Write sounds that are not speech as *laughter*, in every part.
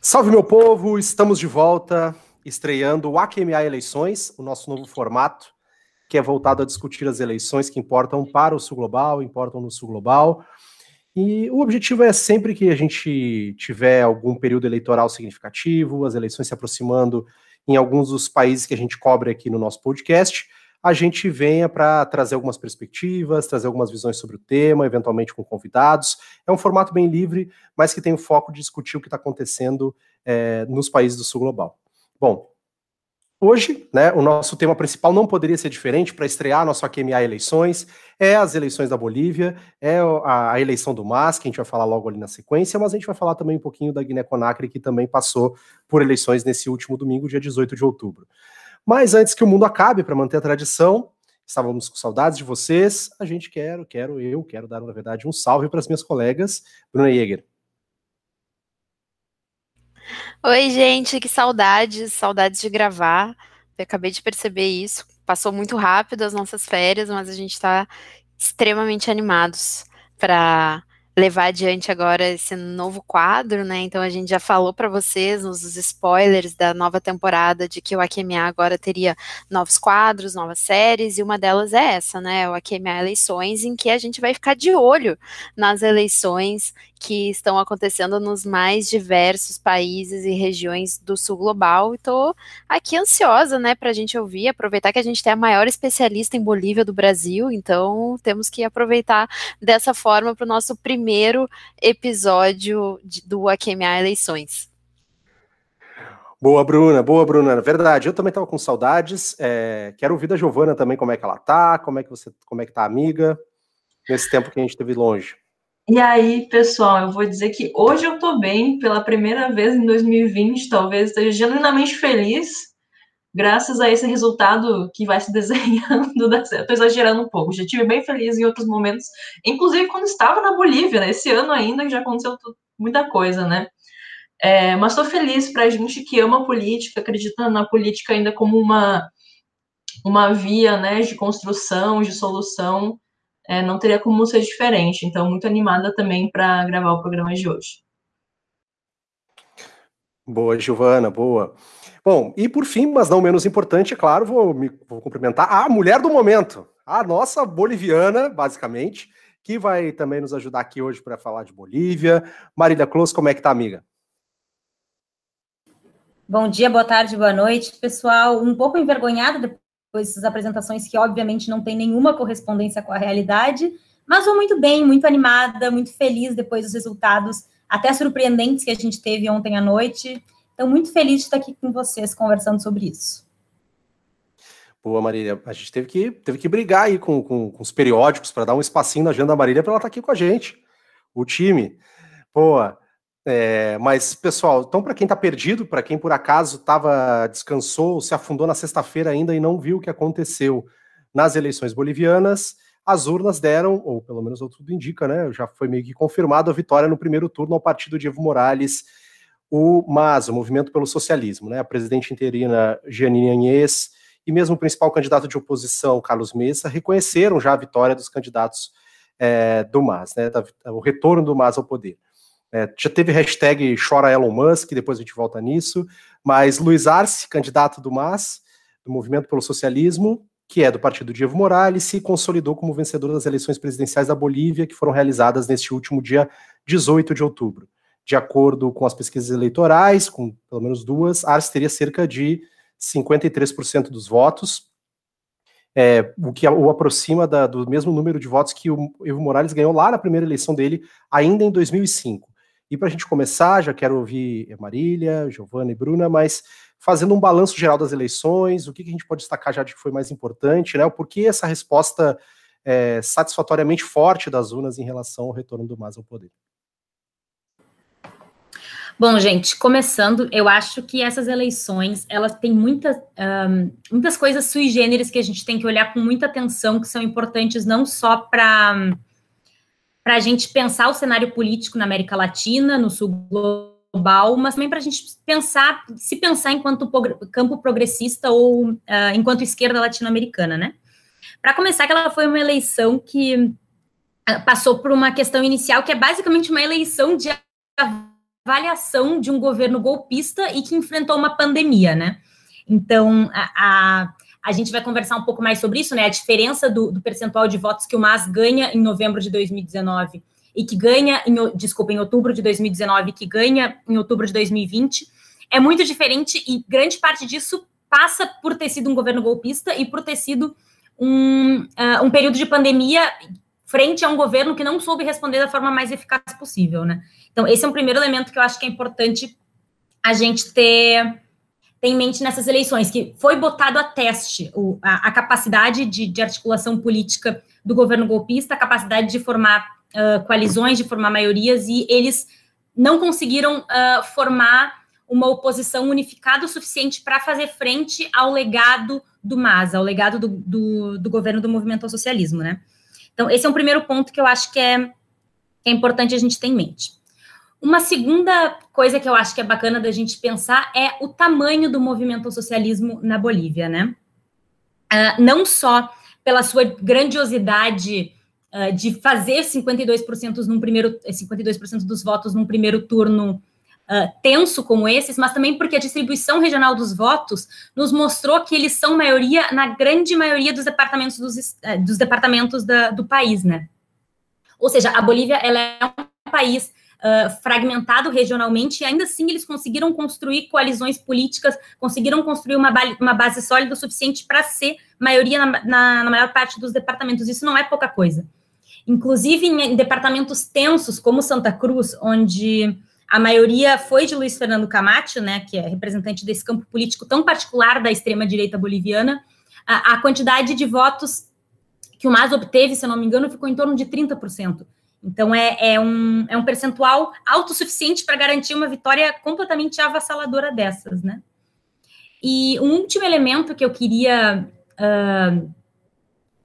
Salve, meu povo! Estamos de volta, estreando o AQMA Eleições, o nosso novo formato, que é voltado a discutir as eleições que importam para o Sul Global, importam no Sul Global. E o objetivo é sempre que a gente tiver algum período eleitoral significativo, as eleições se aproximando em alguns dos países que a gente cobre aqui no nosso podcast, a gente venha para trazer algumas perspectivas, trazer algumas visões sobre o tema, eventualmente com convidados. É um formato bem livre, mas que tem o foco de discutir o que está acontecendo é, nos países do sul global. Bom, Hoje, né, o nosso tema principal não poderia ser diferente para estrear nosso AQMA eleições, é as eleições da Bolívia, é a, a, eleição do MAS, que a gente vai falar logo ali na sequência, mas a gente vai falar também um pouquinho da Guiné-Conakry, que também passou por eleições nesse último domingo, dia 18 de outubro. Mas antes que o mundo acabe, para manter a tradição, estávamos com saudades de vocês, a gente quer, quero, eu quero dar, na verdade, um salve para as minhas colegas, Bruna Jäger. Oi, gente, que saudades, saudades de gravar. Eu acabei de perceber isso. Passou muito rápido as nossas férias, mas a gente está extremamente animados para levar adiante agora esse novo quadro, né? Então a gente já falou para vocês nos spoilers da nova temporada de que o AQMA agora teria novos quadros, novas séries, e uma delas é essa, né? O AQMA Eleições, em que a gente vai ficar de olho nas eleições que estão acontecendo nos mais diversos países e regiões do sul global. Estou aqui ansiosa, né, para a gente ouvir, aproveitar que a gente tem a maior especialista em Bolívia do Brasil, então temos que aproveitar dessa forma para o nosso primeiro episódio de, do AQMA Eleições. Boa, Bruna, boa, Bruna. Verdade, eu também estava com saudades. É, quero ouvir da Giovana também como é que ela tá, como é que você, como é que tá a amiga, nesse tempo que a gente esteve longe. E aí, pessoal, eu vou dizer que hoje eu tô bem, pela primeira vez em 2020, talvez esteja genuinamente feliz, graças a esse resultado que vai se *laughs* desenhando. Eu tô exagerando um pouco, já estive bem feliz em outros momentos, inclusive quando estava na Bolívia, né? Esse ano ainda já aconteceu muita coisa, né? É, mas estou feliz para a gente que ama a política, acredita na política ainda como uma, uma via né, de construção, de solução é, não teria como ser diferente. Então, muito animada também para gravar o programa de hoje. Boa, Giovana, boa. Bom, e por fim, mas não menos importante, é claro, vou, me, vou cumprimentar a mulher do momento, a nossa boliviana, basicamente, que vai também nos ajudar aqui hoje para falar de Bolívia. Marília Close, como é que tá, amiga? Bom dia, boa tarde, boa noite, pessoal. Um pouco envergonhada depois dessas apresentações que, obviamente, não tem nenhuma correspondência com a realidade, mas vou muito bem, muito animada, muito feliz depois dos resultados até surpreendentes que a gente teve ontem à noite. Então, muito feliz de estar aqui com vocês conversando sobre isso. Boa, Marília. A gente teve que, teve que brigar aí com, com, com os periódicos para dar um espacinho na agenda da Marília para ela estar aqui com a gente. O time. Boa. É, mas, pessoal, então, para quem está perdido, para quem por acaso estava descansou, se afundou na sexta-feira ainda e não viu o que aconteceu nas eleições bolivianas, as urnas deram, ou pelo menos tudo indica, né? Já foi meio que confirmado a vitória no primeiro turno ao partido de Evo Morales, o MAS, o Movimento pelo Socialismo, né? A presidente interina Janine Anhes e mesmo o principal candidato de oposição, Carlos Mesa, reconheceram já a vitória dos candidatos é, do MAS, né? o retorno do MAS ao poder. É, já teve hashtag chora Elon Musk, depois a gente volta nisso, mas Luiz Arce, candidato do MAS, do Movimento pelo Socialismo, que é do partido de Evo Morales, se consolidou como vencedor das eleições presidenciais da Bolívia, que foram realizadas neste último dia 18 de outubro. De acordo com as pesquisas eleitorais, com pelo menos duas, Arce teria cerca de 53% dos votos, é, o que o aproxima da, do mesmo número de votos que o Evo Morales ganhou lá na primeira eleição dele, ainda em 2005. E para a gente começar, já quero ouvir Marília, Giovana e Bruna, mas fazendo um balanço geral das eleições, o que, que a gente pode destacar já de que foi mais importante, né? O porquê essa resposta é, satisfatoriamente forte das urnas em relação ao retorno do MAS ao poder. Bom, gente, começando, eu acho que essas eleições, elas têm muitas, um, muitas coisas sui generis que a gente tem que olhar com muita atenção, que são importantes não só para para a gente pensar o cenário político na América Latina, no sul global, mas também para a gente pensar, se pensar enquanto campo progressista ou uh, enquanto esquerda latino-americana, né? Para começar, que ela foi uma eleição que ah, passou por uma questão inicial que é basicamente uma eleição de avaliação de um governo golpista e que enfrentou uma pandemia, né? Então, a, a, a gente vai conversar um pouco mais sobre isso, né? A diferença do, do, percentual de votos que o MAS ganha em novembro de 2019 e que ganha, em, desculpa, em outubro de 2019 que ganha em outubro de 2020 é muito diferente e grande parte disso passa por ter sido um governo golpista e por ter sido um, uh, um período de pandemia frente a um governo que não soube responder da forma mais eficaz possível, né? Então, esse é um primeiro elemento que eu acho que é importante a gente ter, ter em mente nessas eleições, que foi botado a teste o, a, a, capacidade de, de, articulação política do governo golpista, a capacidade de formar uh, coalizões, de formar maiorias, e eles não conseguiram uh, formar uma oposição unificada o suficiente para fazer frente ao legado do MAS, ao legado do, do, do governo do movimento ao socialismo, né? Então, esse é um primeiro ponto que eu acho que é, que é importante a gente ter em mente. Uma segunda coisa que eu acho que é bacana da gente pensar é o tamanho do movimento socialismo na Bolívia, né? Uh, não só pela sua grandiosidade uh, de fazer 52% num primeiro 52% dos votos num primeiro turno uh, tenso como esses, mas também porque a distribuição regional dos votos nos mostrou que eles são maioria na grande maioria dos departamentos dos, uh, dos departamentos da, do país, né? Ou seja, a Bolívia ela é um país Fragmentado regionalmente, e ainda assim eles conseguiram construir coalizões políticas, conseguiram construir uma, uma base sólida o suficiente para ser maioria na, na, na, maior parte dos departamentos. Isso não é pouca coisa. Inclusive em, em departamentos tensos, como Santa Cruz, onde a maioria foi de Luiz Fernando Camacho, né, que é representante desse campo político tão particular da extrema-direita boliviana. A, a, quantidade de votos que o MAS obteve, se eu não me engano, ficou em torno de 30%. Então, é, é, um, é um percentual autossuficiente para garantir uma vitória completamente avassaladora dessas, né? E um último elemento que eu queria uh,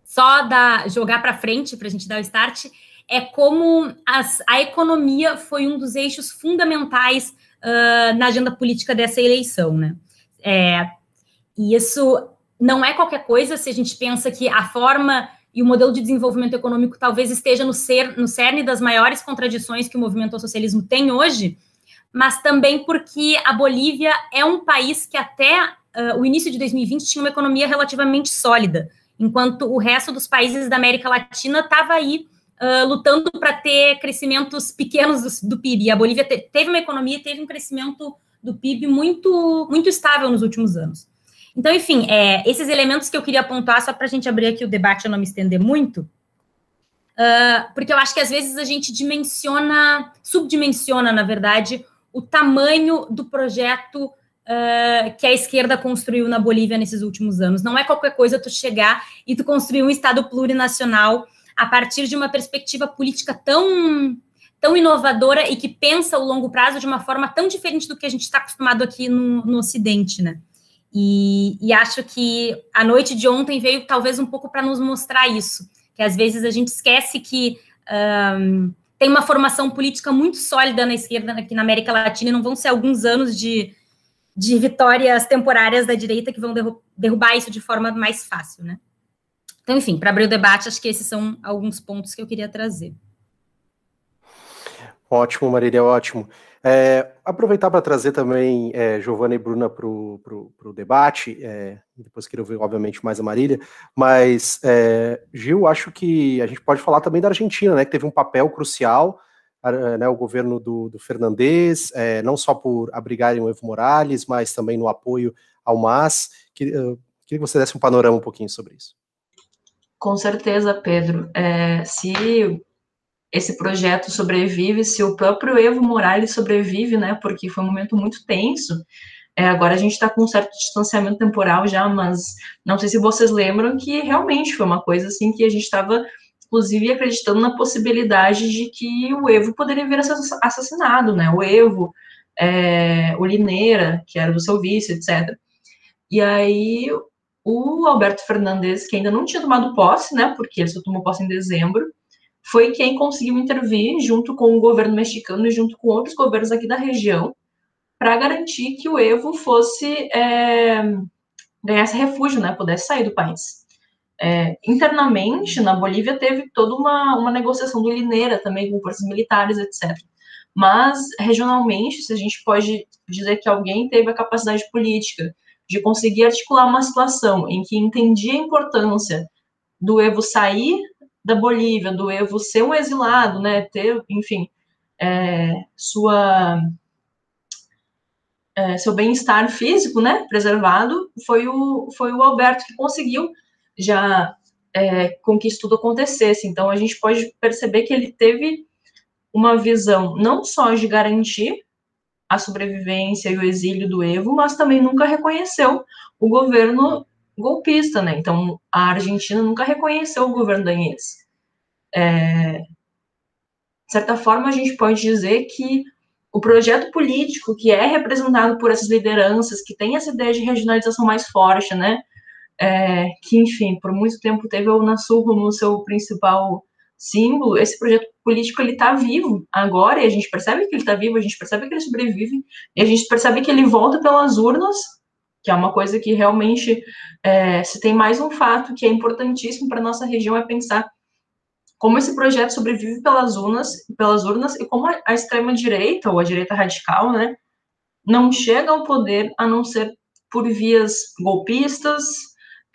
só jogar para frente, para a gente dar o start, é como as, a economia foi um dos eixos fundamentais uh, na agenda política dessa eleição, né? É, e isso não é qualquer coisa se a gente pensa que a forma e o modelo de desenvolvimento econômico talvez esteja no, ser, no cerne das maiores contradições que o movimento ao socialismo tem hoje, mas também porque a Bolívia é um país que até uh, o início de 2020 tinha uma economia relativamente sólida, enquanto o resto dos países da América Latina estava aí uh, lutando para ter crescimentos pequenos do, do, PIB. E a Bolívia te, teve uma economia, teve um crescimento do PIB muito, muito estável nos últimos anos. Então, enfim, é, esses elementos que eu queria apontar, só para a gente abrir aqui o debate e não me estender muito, uh, porque eu acho que às vezes a gente dimensiona, subdimensiona, na verdade, o tamanho do projeto uh, que a esquerda construiu na Bolívia nesses últimos anos. Não é qualquer coisa tu chegar e tu construir um Estado plurinacional a partir de uma perspectiva política tão tão inovadora e que pensa o longo prazo de uma forma tão diferente do que a gente está acostumado aqui no, no Ocidente, né? E, e, acho que a noite de ontem veio talvez um pouco para nos mostrar isso, que às vezes a gente esquece que um, tem uma formação política muito sólida na esquerda aqui na América Latina e não vão ser alguns anos de, de vitórias temporárias da direita que vão derrubar isso de forma mais fácil, né? Então, enfim, para abrir o debate, acho que esses são alguns pontos que eu queria trazer. Ótimo, Marília, ótimo. É, aproveitar para trazer também é, Giovana e Bruna para o debate, é, depois queria ouvir, obviamente, mais a Marília, mas, é, Gil, acho que a gente pode falar também da Argentina, né, que teve um papel crucial, né, o governo do, do Fernandes, é, não só por abrigarem o Evo Morales, mas também no apoio ao MAS. Queria, queria que você desse um panorama um pouquinho sobre isso. Com certeza, Pedro. É, se esse projeto sobrevive, se o próprio Evo Morales sobrevive, né? Porque foi um momento muito tenso. É, agora a gente está com um certo distanciamento temporal já, mas não sei se vocês lembram que realmente foi uma coisa assim que a gente estava, inclusive, acreditando na possibilidade de que o Evo poderia vir a ser assassinado, né? O Evo, é, o Lineira, que era o seu vice, etc. E aí o Alberto Fernandes, que ainda não tinha tomado posse, né, porque ele só tomou posse em dezembro, foi quem conseguiu intervir junto com o governo mexicano e junto com outros governos aqui da região para garantir que o Evo fosse é, ganhasse refúgio, né, pudesse sair do país. É, internamente, na Bolívia, teve toda uma, uma negociação do Lineira também com forças militares, etc. Mas, regionalmente, se a gente pode dizer que alguém teve a capacidade política de conseguir articular uma situação em que entendia a importância do Evo sair da Bolívia, do Evo ser um exilado, né, ter, enfim, é, sua é, seu bem-estar físico, né, preservado, foi o, foi o Alberto que conseguiu já é, com que isso tudo acontecesse. Então, a gente pode perceber que ele teve uma visão não só de garantir a sobrevivência e o exílio do Evo, mas também nunca reconheceu o governo golpista, né? Então, a Argentina nunca reconheceu o governo da Inês. É, de certa forma, a gente pode dizer que o projeto político que é representado por essas lideranças, que tem essa ideia de regionalização mais forte, né? É, que, enfim, por muito tempo teve o Unasul como seu principal símbolo, esse projeto político ele está vivo agora, e a gente percebe que ele está vivo, a gente percebe que ele sobrevive, e a gente percebe que ele volta pelas urnas, que é uma coisa que realmente, é, se tem mais um fato que é importantíssimo para nossa região, é pensar como esse projeto sobrevive pelas urnas, pelas urnas e como a extrema-direita, ou a direita radical, né, não chega ao poder a não ser por vias golpistas,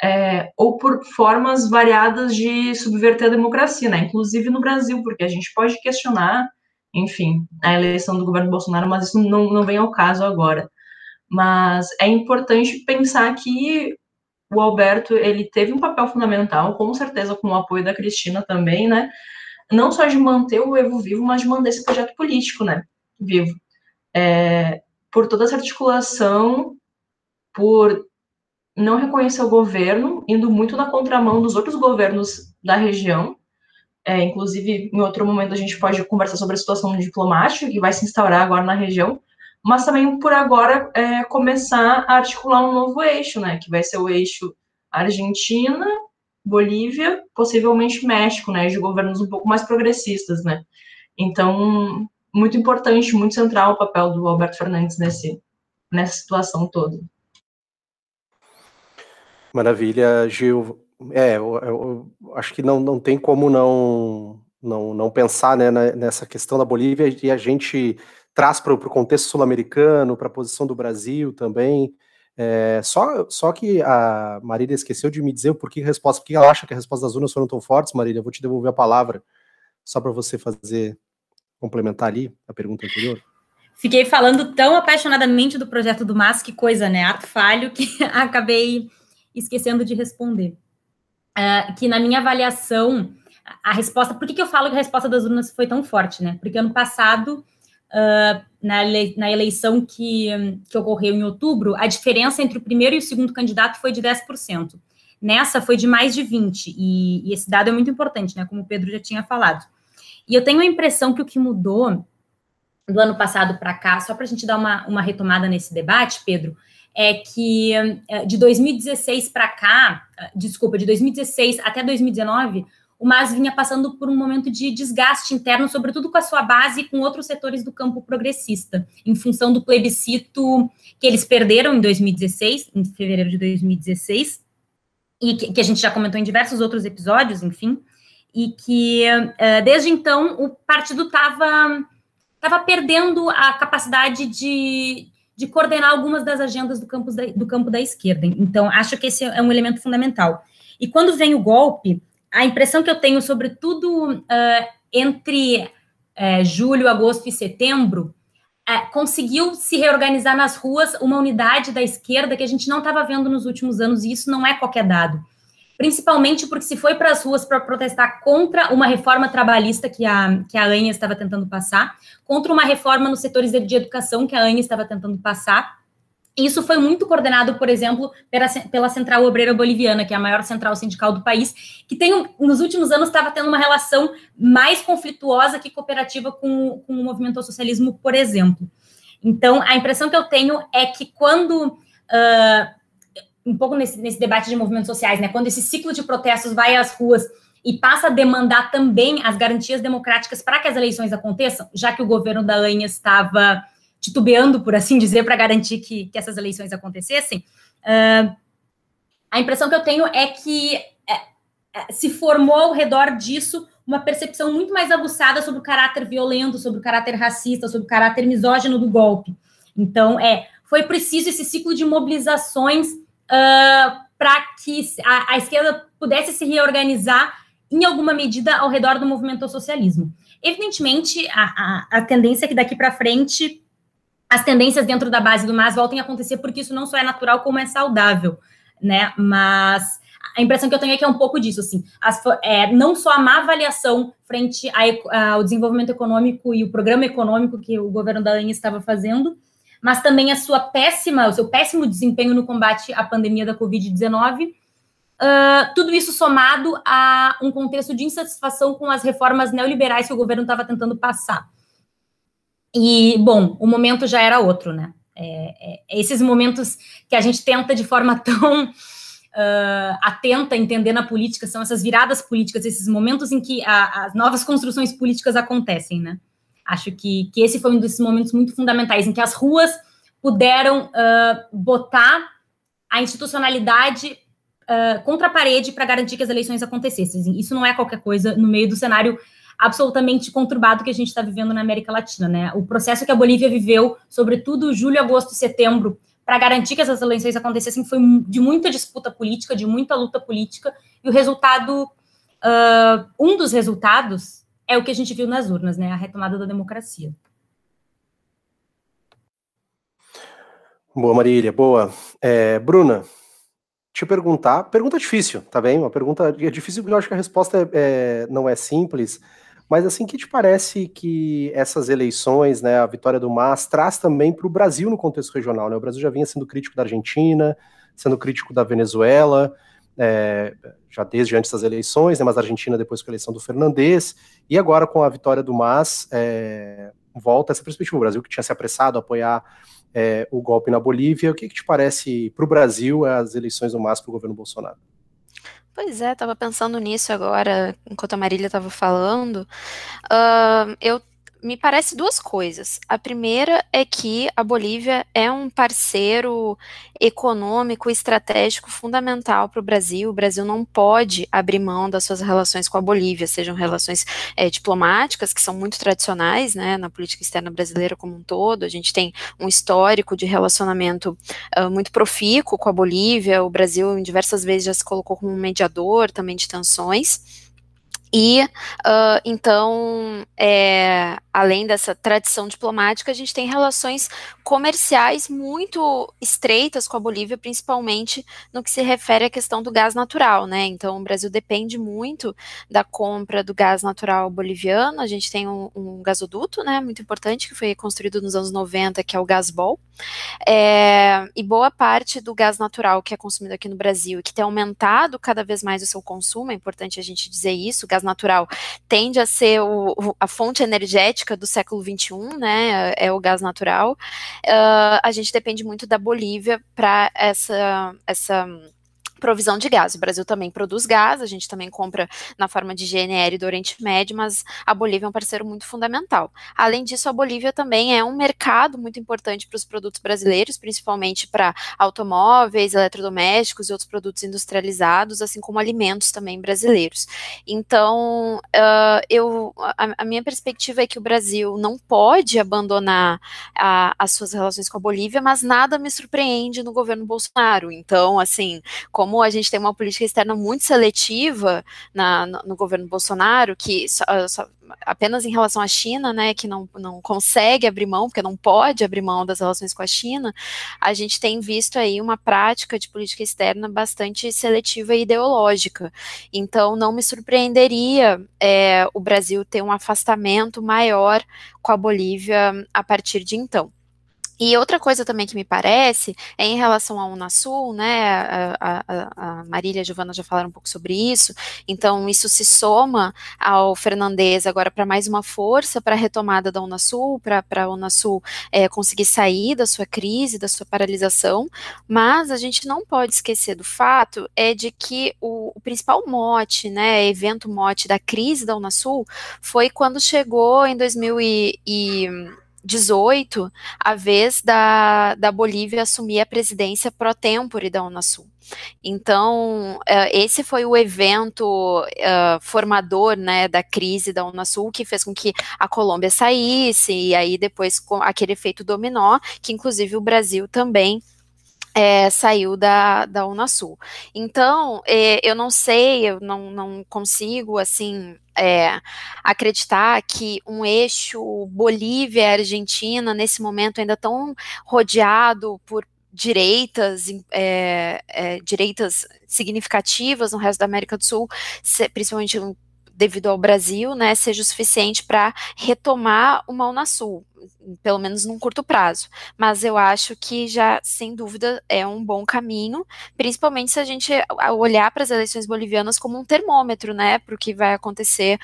é, ou por formas variadas de subverter a democracia, né? Inclusive no Brasil, porque a gente pode questionar, enfim, a eleição do governo Bolsonaro, mas isso não, não vem ao caso agora. Mas é importante pensar que o Alberto ele teve um papel fundamental, com certeza com o apoio da Cristina também, né? Não só de manter o Evo vivo, mas de manter esse projeto político, né? Vivo. É, por toda essa articulação, por não reconhecer o governo, indo muito na contramão dos outros governos da região. É, inclusive, em outro momento, a gente pode conversar sobre a situação diplomática que vai se instaurar agora na região, mas também, por agora, é, começar a articular um novo eixo, né, que vai ser o eixo Argentina, Bolívia, possivelmente México, né, de governos um pouco mais progressistas, né. Então, muito importante, muito central o papel do Alberto Fernandes nesse, nessa situação toda. Maravilha, Gil. É, eu, eu, acho que não, não tem como não, não, não pensar né, nessa questão da Bolívia e a gente traz para o contexto sul-americano, para a posição do Brasil também. É, só, só que a Marília esqueceu de me dizer o porquê a resposta, porque ela acha que a resposta das urnas foram tão fortes, Marília. Eu vou te devolver a palavra só para você fazer complementar ali a pergunta anterior. Fiquei falando tão apaixonadamente do projeto do MAS, que coisa, né? Ato falho que *laughs* acabei esquecendo de responder. Uh, que na minha avaliação, a resposta. Por que, que eu falo que a resposta das urnas foi tão forte, né? Porque ano passado, uh, na, na eleição que, que ocorreu em outubro, a diferença entre o primeiro e o segundo candidato foi de 10%. Nessa foi de mais de 20%, e, e esse dado é muito importante, né? Como o Pedro já tinha falado. E eu tenho a impressão que o que mudou do ano passado para cá, só para a gente dar uma, uma retomada nesse debate, Pedro, é que eh, de 2016 para cá, eh, desculpa, de 2016 até 2019, o MAS vinha passando por um momento de desgaste interno, sobretudo com a sua base e com outros setores do campo progressista, em função do plebiscito que eles perderam em 2016, em fevereiro de 2016, e que, que a gente já comentou em diversos outros episódios, enfim, e que uh, desde então o partido estava estava perdendo a capacidade de, de coordenar algumas das agendas do campo da, do campo da esquerda. Então, acho que esse é um elemento fundamental. E quando vem o golpe, a impressão que eu tenho, sobretudo uh, entre uh, julho, agosto e setembro, uh, conseguiu se reorganizar nas ruas uma unidade da esquerda que a gente não estava vendo nos últimos anos, e isso não é qualquer dado principalmente porque se foi para as ruas para protestar contra uma reforma trabalhista que a, que a ANHA estava tentando passar, contra uma reforma nos setores de educação que a ANHA estava tentando passar. Isso foi muito coordenado, por exemplo, pela, pela Central Obreira Boliviana, que é a maior central sindical do país, que tem, nos últimos anos estava tendo uma relação mais conflituosa que cooperativa com, com o movimento ao socialismo, por exemplo. Então, a impressão que eu tenho é que quando uh, um pouco nesse, nesse debate de movimentos sociais, né? Quando esse ciclo de protestos vai às ruas e passa a demandar também as garantias democráticas para que as eleições aconteçam, já que o governo da ANHA estava titubeando, por assim dizer, para garantir que, que, essas eleições acontecessem, uh, a impressão que eu tenho é que é, é, se formou ao redor disso uma percepção muito mais aguçada sobre o caráter violento, sobre o caráter racista, sobre o caráter misógino do golpe. Então, é, foi preciso esse ciclo de mobilizações uh, para que a, a, esquerda pudesse se reorganizar em alguma medida ao redor do movimento socialismo. Evidentemente, a, a, a tendência é que daqui para frente as tendências dentro da base do MAS voltem a acontecer, porque isso não só é natural, como é saudável, né? Mas a impressão que eu tenho é que é um pouco disso, assim, as, é, não só a má avaliação frente a, ao desenvolvimento econômico e o programa econômico que o governo da ANI estava fazendo, mas também a sua péssima, o seu péssimo desempenho no combate à pandemia da Covid-19, uh, tudo isso somado a um contexto de insatisfação com as reformas neoliberais que o governo estava tentando passar. E, bom, o momento já era outro, né? É, é, esses momentos que a gente tenta de forma *laughs* tão uh, atenta entender na política, são essas viradas políticas, esses momentos em que a, as novas construções políticas acontecem, né? Acho que, que esse foi um desses momentos muito fundamentais, em que as ruas puderam uh, botar a institucionalidade uh, contra a parede para garantir que as eleições acontecessem. Isso não é qualquer coisa no meio do cenário absolutamente conturbado que a gente está vivendo na América Latina, né? O processo que a Bolívia viveu, sobretudo julho, agosto e setembro, para garantir que essas eleições acontecessem foi de muita disputa política, de muita luta política, e o resultado, uh, um dos resultados é o que a gente viu nas urnas, né? A retomada da democracia. Boa, Marília, boa. É, Bruna, te perguntar, pergunta difícil, tá bem? Uma pergunta é difícil porque eu acho que a resposta é, é, não é simples, mas assim, que te parece que essas eleições, né, a vitória do MAS, traz também para o Brasil no contexto regional? Né? O Brasil já vinha sendo crítico da Argentina, sendo crítico da Venezuela, é, já desde antes das eleições, né, mas a Argentina depois com a eleição do Fernandes, e agora com a vitória do MAS, é, volta essa perspectiva. O Brasil que tinha se apressado a apoiar é, o golpe na Bolívia, o que, que te parece para o Brasil as eleições do MAS para o governo Bolsonaro? Pois é, estava pensando nisso agora, enquanto a Marília estava falando. Uh, eu me parece duas coisas. A primeira é que a Bolívia é um parceiro econômico estratégico fundamental para o Brasil. O Brasil não pode abrir mão das suas relações com a Bolívia, sejam relações é, diplomáticas, que são muito tradicionais né, na política externa brasileira como um todo. A gente tem um histórico de relacionamento uh, muito profícuo com a Bolívia. O Brasil, em diversas vezes, já se colocou como um mediador também de tensões. E uh, então, é, além dessa tradição diplomática, a gente tem relações comerciais muito estreitas com a Bolívia, principalmente no que se refere à questão do gás natural, né? Então, o Brasil depende muito da compra do gás natural boliviano. A gente tem um, um gasoduto, né, muito importante, que foi construído nos anos 90, que é o Gasbol. É, e boa parte do gás natural que é consumido aqui no Brasil que tem aumentado cada vez mais o seu consumo, é importante a gente dizer isso, o gás natural tende a ser o, a fonte energética do século XXI, né, é o gás natural, uh, a gente depende muito da Bolívia para essa, essa provisão de gás. O Brasil também produz gás, a gente também compra na forma de GNR do Oriente Médio, mas a Bolívia é um parceiro muito fundamental. Além disso, a Bolívia também é um mercado muito importante para os produtos brasileiros, principalmente para automóveis, eletrodomésticos e outros produtos industrializados, assim como alimentos também brasileiros. Então, uh, eu, a, a, minha perspectiva é que o Brasil não pode abandonar a, as suas relações com a Bolívia, mas nada me surpreende no governo Bolsonaro. Então, assim, como como a gente tem uma política externa muito seletiva na, no, no, governo Bolsonaro, que só, só, apenas em relação à China, né, que não, não consegue abrir mão, porque não pode abrir mão das relações com a China, a gente tem visto aí uma prática de política externa bastante seletiva e ideológica. Então, não me surpreenderia é, o Brasil ter um afastamento maior com a Bolívia a partir de então. E outra coisa também que me parece é em relação ao Unasul, né? A, a, a Marília e a Giovana já falaram um pouco sobre isso. Então, isso se soma ao Fernandes agora para mais uma força para a retomada da Unasul, para a Unasul é, conseguir sair da sua crise, da sua paralisação. Mas a gente não pode esquecer do fato é de que o, o principal mote, né? Evento mote da crise da Unasul foi quando chegou em 2000 e, e 18 a vez da, da Bolívia assumir a presidência pro tempore da Unasul. Então, uh, esse foi o evento uh, formador né, da crise da Unasul, que fez com que a Colômbia saísse, e aí depois com aquele efeito dominó, que inclusive o Brasil também é, saiu da, da Unasul. Então, é, eu não sei, eu não, não consigo, assim, é, acreditar que um eixo Bolívia-Argentina, nesse momento ainda tão rodeado por direitas, é, é, direitas significativas no resto da América do Sul, principalmente devido ao Brasil, né, seja o suficiente para retomar uma Unasul pelo menos num curto prazo. Mas eu acho que já, sem dúvida, é um bom caminho, principalmente se a gente olhar para as eleições bolivianas como um termômetro, né, para o que vai acontecer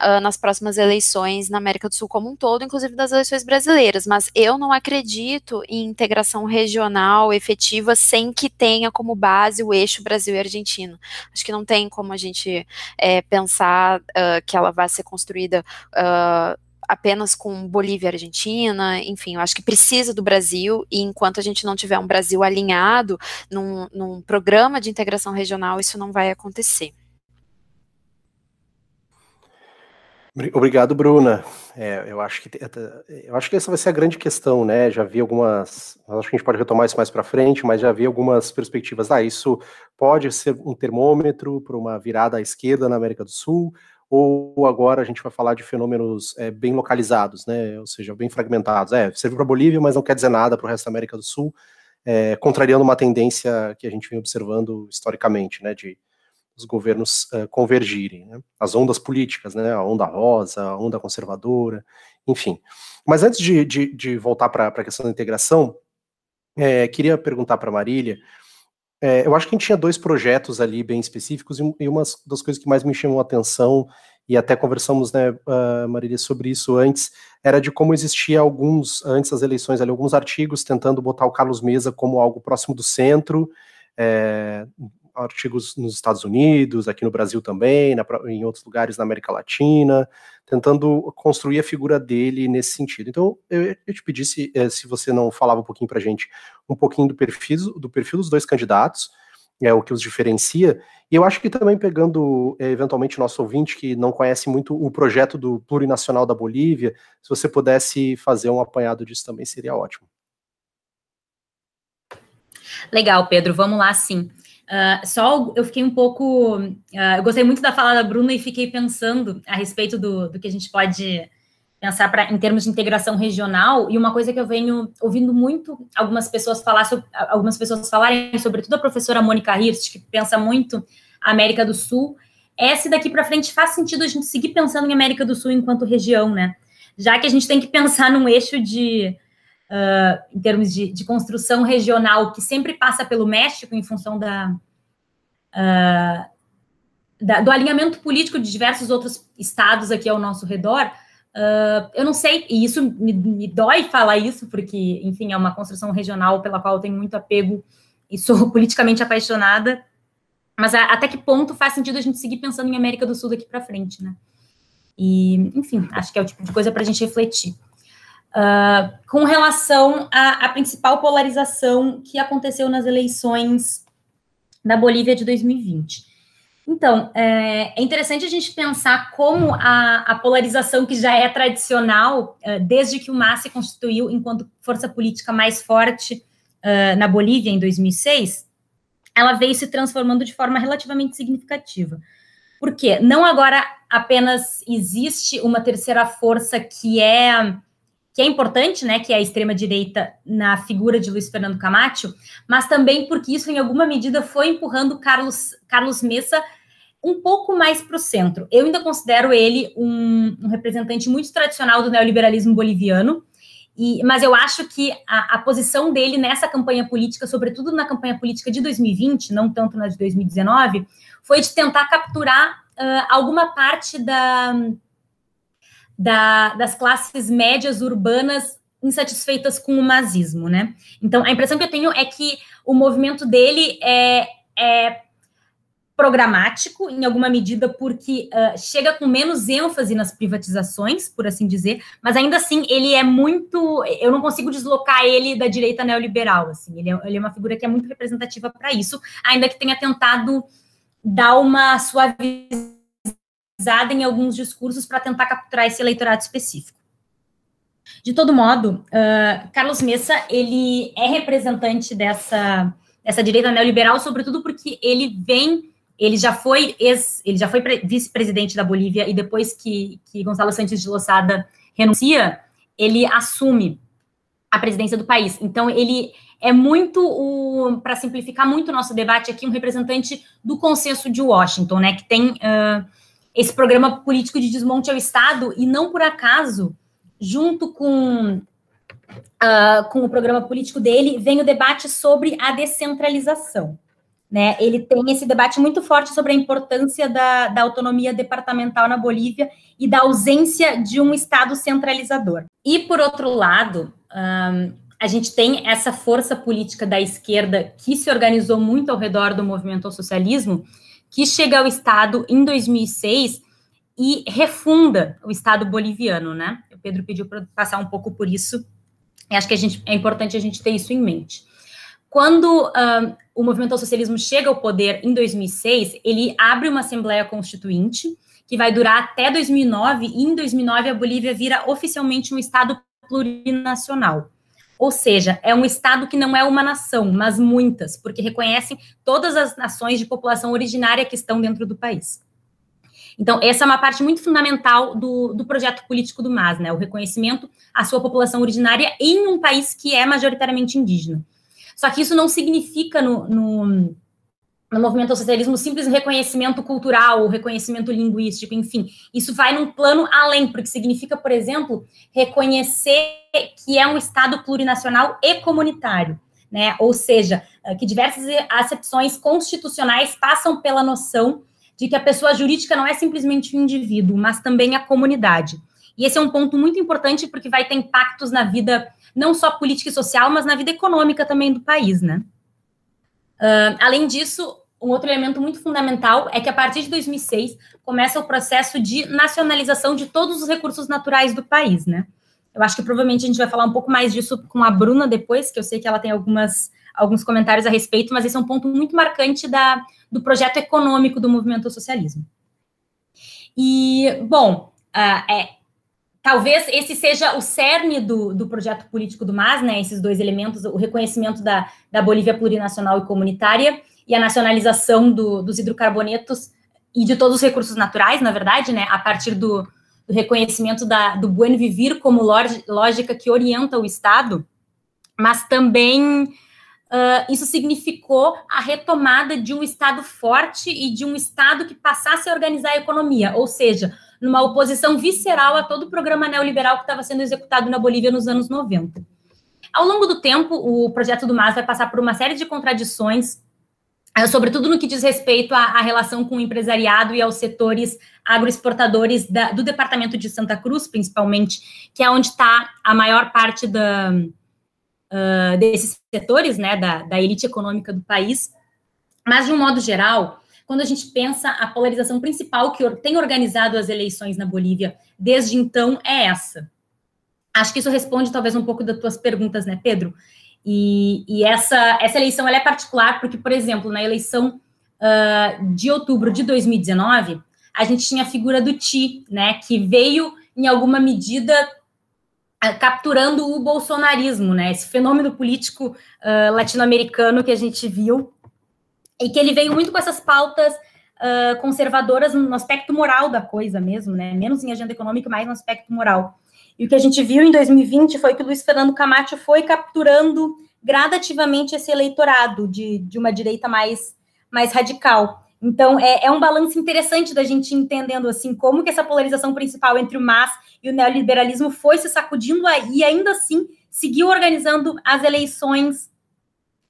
uh, nas próximas eleições na América do Sul como um todo, inclusive das eleições brasileiras. Mas eu não acredito em integração regional efetiva sem que tenha como base o eixo Brasil e Argentina. Acho que não tem como a gente é, pensar uh, que ela vai ser construída. Uh, apenas com Bolívia e Argentina, enfim, eu acho que precisa do Brasil, e enquanto a gente não tiver um Brasil alinhado num, num programa de integração regional, isso não vai acontecer. Obrigado, Bruna. É, eu, acho que, eu acho que essa vai ser a grande questão, né? Já vi algumas. Acho que a gente pode retomar isso mais para frente, mas já vi algumas perspectivas. Ah, isso pode ser um termômetro para uma virada à esquerda na América do Sul, ou agora a gente vai falar de fenômenos é, bem localizados, né, ou seja, bem fragmentados. É, serviu para a Bolívia, mas não quer dizer nada para o resto da América do Sul, é, contrariando uma tendência que a gente vem observando historicamente, né, de os governos uh, convergirem, né, as ondas políticas, né, a onda rosa, a onda conservadora, enfim. Mas antes de, de, de voltar para a questão da integração, é, queria perguntar para a Marília, é, eu acho que a gente tinha dois projetos ali bem específicos, e, e uma das coisas que mais me chamou a atenção, e até conversamos, né, Marília, sobre isso antes, era de como existia alguns, antes das eleições ali, alguns artigos tentando botar o Carlos Mesa como algo próximo do centro, é, artigos nos Estados Unidos, aqui no Brasil também, na, em outros lugares na América Latina, tentando construir a figura dele nesse sentido. Então, eu, eu te pedi se, eh, se você não falava um pouquinho para gente, um pouquinho do perfil, do perfil dos dois candidatos, é o que os diferencia, e eu acho que também pegando, é, eventualmente, nosso ouvinte que não conhece muito o projeto do Plurinacional da Bolívia, se você pudesse fazer um apanhado disso também seria ótimo. Legal, Pedro, vamos lá sim. Uh, só eu fiquei um pouco. Uh, eu gostei muito da fala da Bruna e fiquei pensando a respeito do, do que a gente pode pensar pra, em termos de integração regional. E uma coisa que eu venho ouvindo muito algumas pessoas falar sobre, algumas pessoas falarem, sobretudo a professora Mônica Hirst, que pensa muito a América do Sul, é se daqui para frente faz sentido a gente seguir pensando em América do Sul enquanto região, né? Já que a gente tem que pensar num eixo de uh, em termos de, de, construção regional, que sempre passa pelo México em função da, uh, da, do alinhamento político de diversos outros estados aqui ao nosso redor, uh, eu não sei, e isso me, me, dói falar isso, porque, enfim, é uma construção regional pela qual eu tenho muito apego e sou *laughs* politicamente apaixonada, mas a, até que ponto faz sentido a gente seguir pensando em América do Sul daqui para frente, né? E, enfim, acho que é o tipo de coisa para a gente refletir. Uh, com relação à, à, principal polarização que aconteceu nas eleições da Bolívia de 2020. Então, é, é interessante a gente pensar como a, a polarização que já é tradicional, uh, desde que o MAS se constituiu enquanto força política mais forte uh, na Bolívia em 2006, ela veio se transformando de forma relativamente significativa. Por quê? Não agora apenas existe uma terceira força que é que é importante, né, que é a extrema-direita na figura de Luiz Fernando Camacho, mas também porque isso, em alguma medida, foi empurrando Carlos, Carlos Messa um pouco mais para o centro. Eu ainda considero ele um, um, representante muito tradicional do neoliberalismo boliviano, e, mas eu acho que a, a, posição dele nessa campanha política, sobretudo na campanha política de 2020, não tanto na de 2019, foi de tentar capturar uh, alguma parte da da, das classes médias urbanas insatisfeitas com o nazismo, né? Então, a impressão que eu tenho é que o movimento dele é, é programático, em alguma medida, porque uh, chega com menos ênfase nas privatizações, por assim dizer, mas ainda assim ele é muito. Eu não consigo deslocar ele da direita neoliberal. Assim, ele é, ele é uma figura que é muito representativa para isso, ainda que tenha tentado dar uma suavizada em alguns discursos para tentar capturar esse eleitorado específico. De todo modo, uh, Carlos Messa ele é representante dessa, dessa direita neoliberal, sobretudo porque ele vem ele já foi ex, ele já foi vice-presidente da Bolívia e depois que, que Gonçalo Santos de Losada renuncia, ele assume a presidência do país. Então ele é muito para simplificar muito o nosso debate aqui um representante do consenso de Washington, né, que tem uh, esse programa político de desmonte ao Estado e não por acaso junto com uh, com o programa político dele vem o debate sobre a descentralização. Né, ele tem esse debate muito forte sobre a importância da, da autonomia departamental na Bolívia e da ausência de um Estado centralizador. E, por outro lado, um, a gente tem essa força política da esquerda que se organizou muito ao redor do movimento ao socialismo, que chega ao Estado em 2006 e refunda o Estado boliviano, né? O Pedro pediu para passar um pouco por isso, e acho que a gente, é importante a gente ter isso em mente. Quando o movimento ao socialismo chega ao poder em 2006, ele abre uma Assembleia Constituinte, que vai durar até 2009, e em 2009 a Bolívia vira oficialmente um Estado plurinacional. Ou seja, é um Estado que não é uma nação, mas muitas, porque reconhecem todas as nações de população originária que estão dentro do país. Então, essa é uma parte muito fundamental do, do projeto político do MAS, né? O reconhecimento à sua população originária em um país que é majoritariamente indígena. Só que isso não significa no, no, no movimento ao socialismo simples reconhecimento cultural, reconhecimento linguístico, enfim. Isso vai num plano além, porque significa, por exemplo, reconhecer que é um Estado plurinacional e comunitário. Né? Ou seja, eh, que diversas acepções constitucionais passam pela noção de que a pessoa jurídica não é simplesmente um indivíduo, mas também a comunidade. E esse é um ponto muito importante porque vai ter impactos na vida não só política e social, mas na vida econômica também do país, né? Uh, além disso, um outro elemento muito fundamental é que a partir de 2006 começa o processo de nacionalização de todos os recursos naturais do país, né? Eu acho que provavelmente a gente vai falar um pouco mais disso com a Bruna depois, que eu sei que ela tem algumas, alguns comentários a respeito, mas esse é um ponto muito marcante da, do projeto econômico do movimento socialismo. E, bom, uh, é, talvez esse seja o cerne do, do projeto político do MAS, né, esses dois elementos, o reconhecimento da, da Bolívia plurinacional e comunitária e a nacionalização do, dos hidrocarbonetos e de todos os recursos naturais, na verdade, né, a partir do, do reconhecimento da, do buen vivir como lógica que orienta o Estado, mas também Uh, isso significou a retomada de um Estado forte e de um Estado que passasse a organizar a economia, ou seja, numa oposição visceral a todo o programa neoliberal que estava sendo executado na Bolívia nos anos 90. Ao longo do tempo, o projeto do MAS vai passar por uma série de contradições, sobretudo no que diz respeito à, à relação com o empresariado e aos setores agroexportadores da, do departamento de Santa Cruz, principalmente, que é onde está a maior parte da, uh, desses setores, né, da, da elite econômica do país. Mas, de um modo geral, quando a gente pensa a polarização principal que tem organizado as eleições na Bolívia desde então é essa. Acho que isso responde talvez um pouco das tuas perguntas, né, Pedro? E, e essa, essa eleição é particular porque, por exemplo, na eleição uh, de outubro de 2019, a gente tinha a figura do Ti, né, que veio em alguma medida uh, capturando o bolsonarismo, né, esse fenômeno político uh, latino-americano que a gente viu. E que ele veio muito com essas pautas uh, conservadoras no aspecto moral da coisa mesmo, né? Menos em agenda econômica, mais no aspecto moral. E o que a gente viu em 2020 foi que o Luiz Fernando Camacho foi capturando gradativamente esse eleitorado de, de uma direita mais, mais radical. Então, é, é um balanço interessante da gente entendendo, assim, como que essa polarização principal entre o MAS e o neoliberalismo foi se sacudindo aí, e ainda assim seguiu organizando as eleições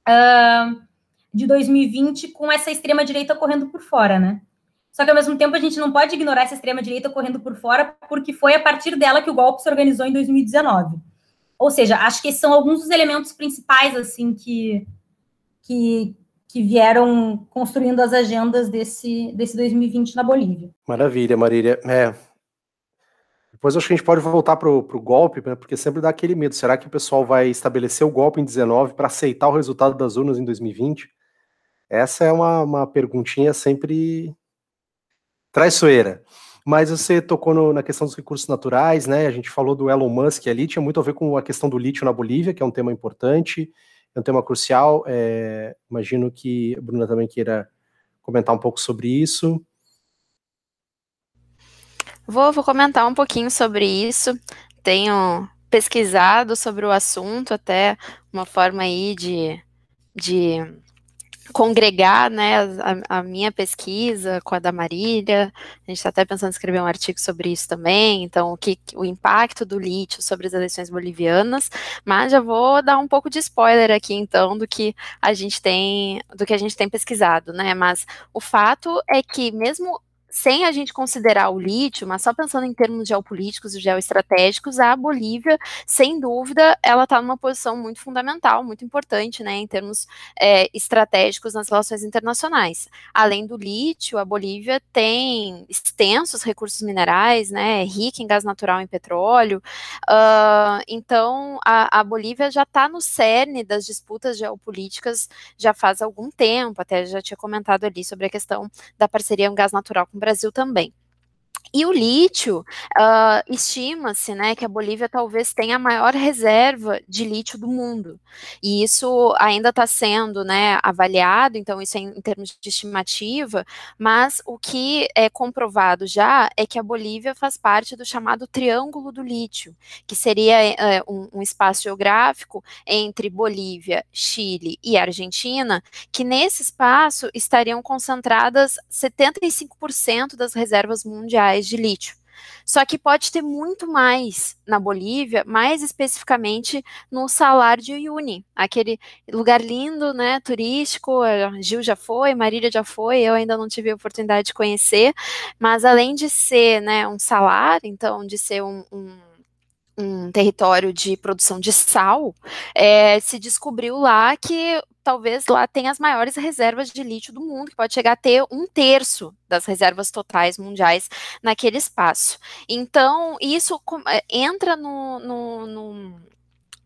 uh, de 2020 com essa extrema-direita correndo por fora, né? Só que, ao mesmo tempo, a gente não pode ignorar essa extrema-direita correndo por fora, porque foi a partir dela que o golpe se organizou em 2019. Ou seja, acho que são alguns dos elementos principais, assim, que, que que vieram construindo as agendas desse, desse 2020 na Bolívia. Maravilha, Marília. É. Depois acho que a gente pode voltar para o golpe, né, porque sempre dá aquele medo. Será que o pessoal vai estabelecer o golpe em 19 para aceitar o resultado das urnas em 2020? Essa é uma, uma perguntinha sempre traiçoeira. Mas você tocou no, na questão dos recursos naturais, né? A gente falou do Elon Musk ali, tinha muito a ver com a questão do lítio na Bolívia, que é um tema importante, é um tema crucial. É, imagino que a Bruna também queira comentar um pouco sobre isso. Vou, vou comentar um pouquinho sobre isso. Tenho pesquisado sobre o assunto, até uma forma aí de, de congregar né, a, a, minha pesquisa com a da Marília. A gente está até pensando em escrever um artigo sobre isso também. Então, o, que, o impacto do lítio sobre as eleições bolivianas. Mas já vou dar um pouco de spoiler aqui, então, do que a gente tem, do que a gente tem pesquisado, né? Mas o fato é que mesmo sem a gente considerar o lítio, mas só pensando em termos geopolíticos e geoestratégicos, a Bolívia, sem dúvida, ela está numa posição muito fundamental, muito importante, né, em termos é, estratégicos nas relações internacionais. Além do lítio, a Bolívia tem extensos recursos minerais, né, é rica em gás natural e petróleo, uh, então a, a Bolívia já está no cerne das disputas geopolíticas já faz algum tempo, até já tinha comentado ali sobre a questão da parceria em gás natural com o Brasil também. E o lítio, uh, estima-se né, que a Bolívia talvez tenha a maior reserva de lítio do mundo. E isso ainda está sendo né, avaliado, então isso é em, em, termos de estimativa, mas o que é comprovado já é que a Bolívia faz parte do chamado Triângulo do Lítio, que seria é, um, um espaço geográfico entre Bolívia, Chile e Argentina, que nesse espaço estariam concentradas 75% das reservas mundiais de lítio. Só que pode ter muito mais na Bolívia, mais especificamente no Salar de Uyuni, aquele lugar lindo, né, turístico. Gil já foi, Marília já foi, eu ainda não tive a oportunidade de conhecer, mas além de ser, né, um salar, então de ser um, um um território de produção de sal, é, se descobriu lá que talvez lá tenha as maiores reservas de lítio do mundo, que pode chegar a ter um terço das reservas totais mundiais naquele espaço. Então, isso é, entra no, no, no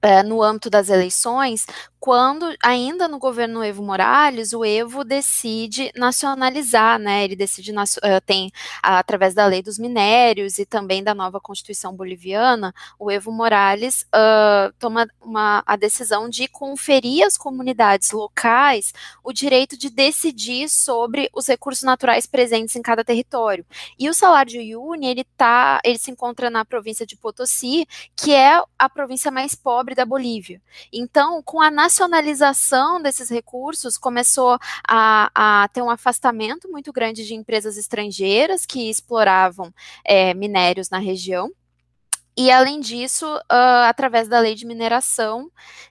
é, no âmbito das eleições, quando, ainda no governo Evo Morales, o Evo decide nacionalizar, né, ele decide, uh, tem, através da lei dos minérios e também da nova Constituição Boliviana, o Evo Morales uh, toma uma, a decisão de conferir às comunidades locais o direito de decidir sobre os recursos naturais presentes em cada território. E o salário de ele, tá, ele se encontra na província de Potosí, que é a província mais pobre da Bolívia. Então, com a nacionalização desses recursos, começou a, a ter um afastamento muito grande de empresas estrangeiras que exploravam é, minérios na região. E, além disso, uh, através da lei de mineração,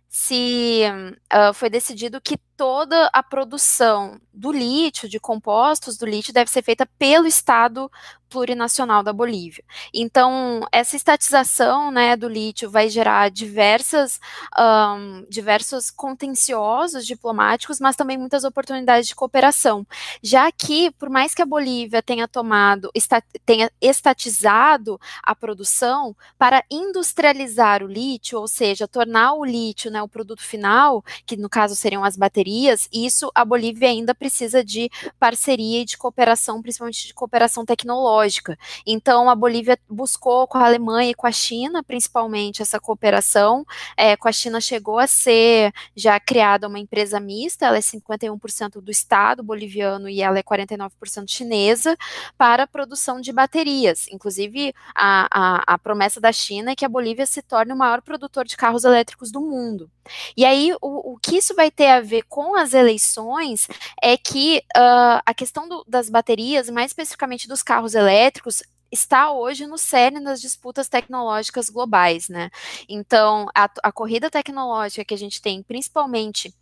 se uh, foi decidido que toda a produção do lítio, de compostos do lítio, deve ser feita pelo Estado plurinacional da Bolívia. Então, essa estatização né, do lítio vai gerar diversas, um, diversos contenciosos diplomáticos, mas também muitas oportunidades de cooperação, já que, por mais que a Bolívia tenha tomado, esta, tenha estatizado a produção, para industrializar o lítio, ou seja, tornar o lítio, né, o produto final, que no caso seriam as baterias, isso a Bolívia ainda precisa de parceria e de cooperação, principalmente de cooperação tecnológica tecnológica. Então, a Bolívia buscou com a Alemanha e com a China, principalmente, essa cooperação. É, com a China chegou a ser já criada uma empresa mista, ela é 51% do Estado boliviano e ela é 49% chinesa, para a produção de baterias. Inclusive, a, a, a promessa da China é que a Bolívia se torne o maior produtor de carros elétricos do mundo. E aí, o, o que isso vai ter a ver com as eleições é que uh, a questão do, das baterias, mais especificamente dos carros elétricos, está hoje no cerne das disputas tecnológicas globais, né? Então, a, a corrida tecnológica que a gente tem, principalmente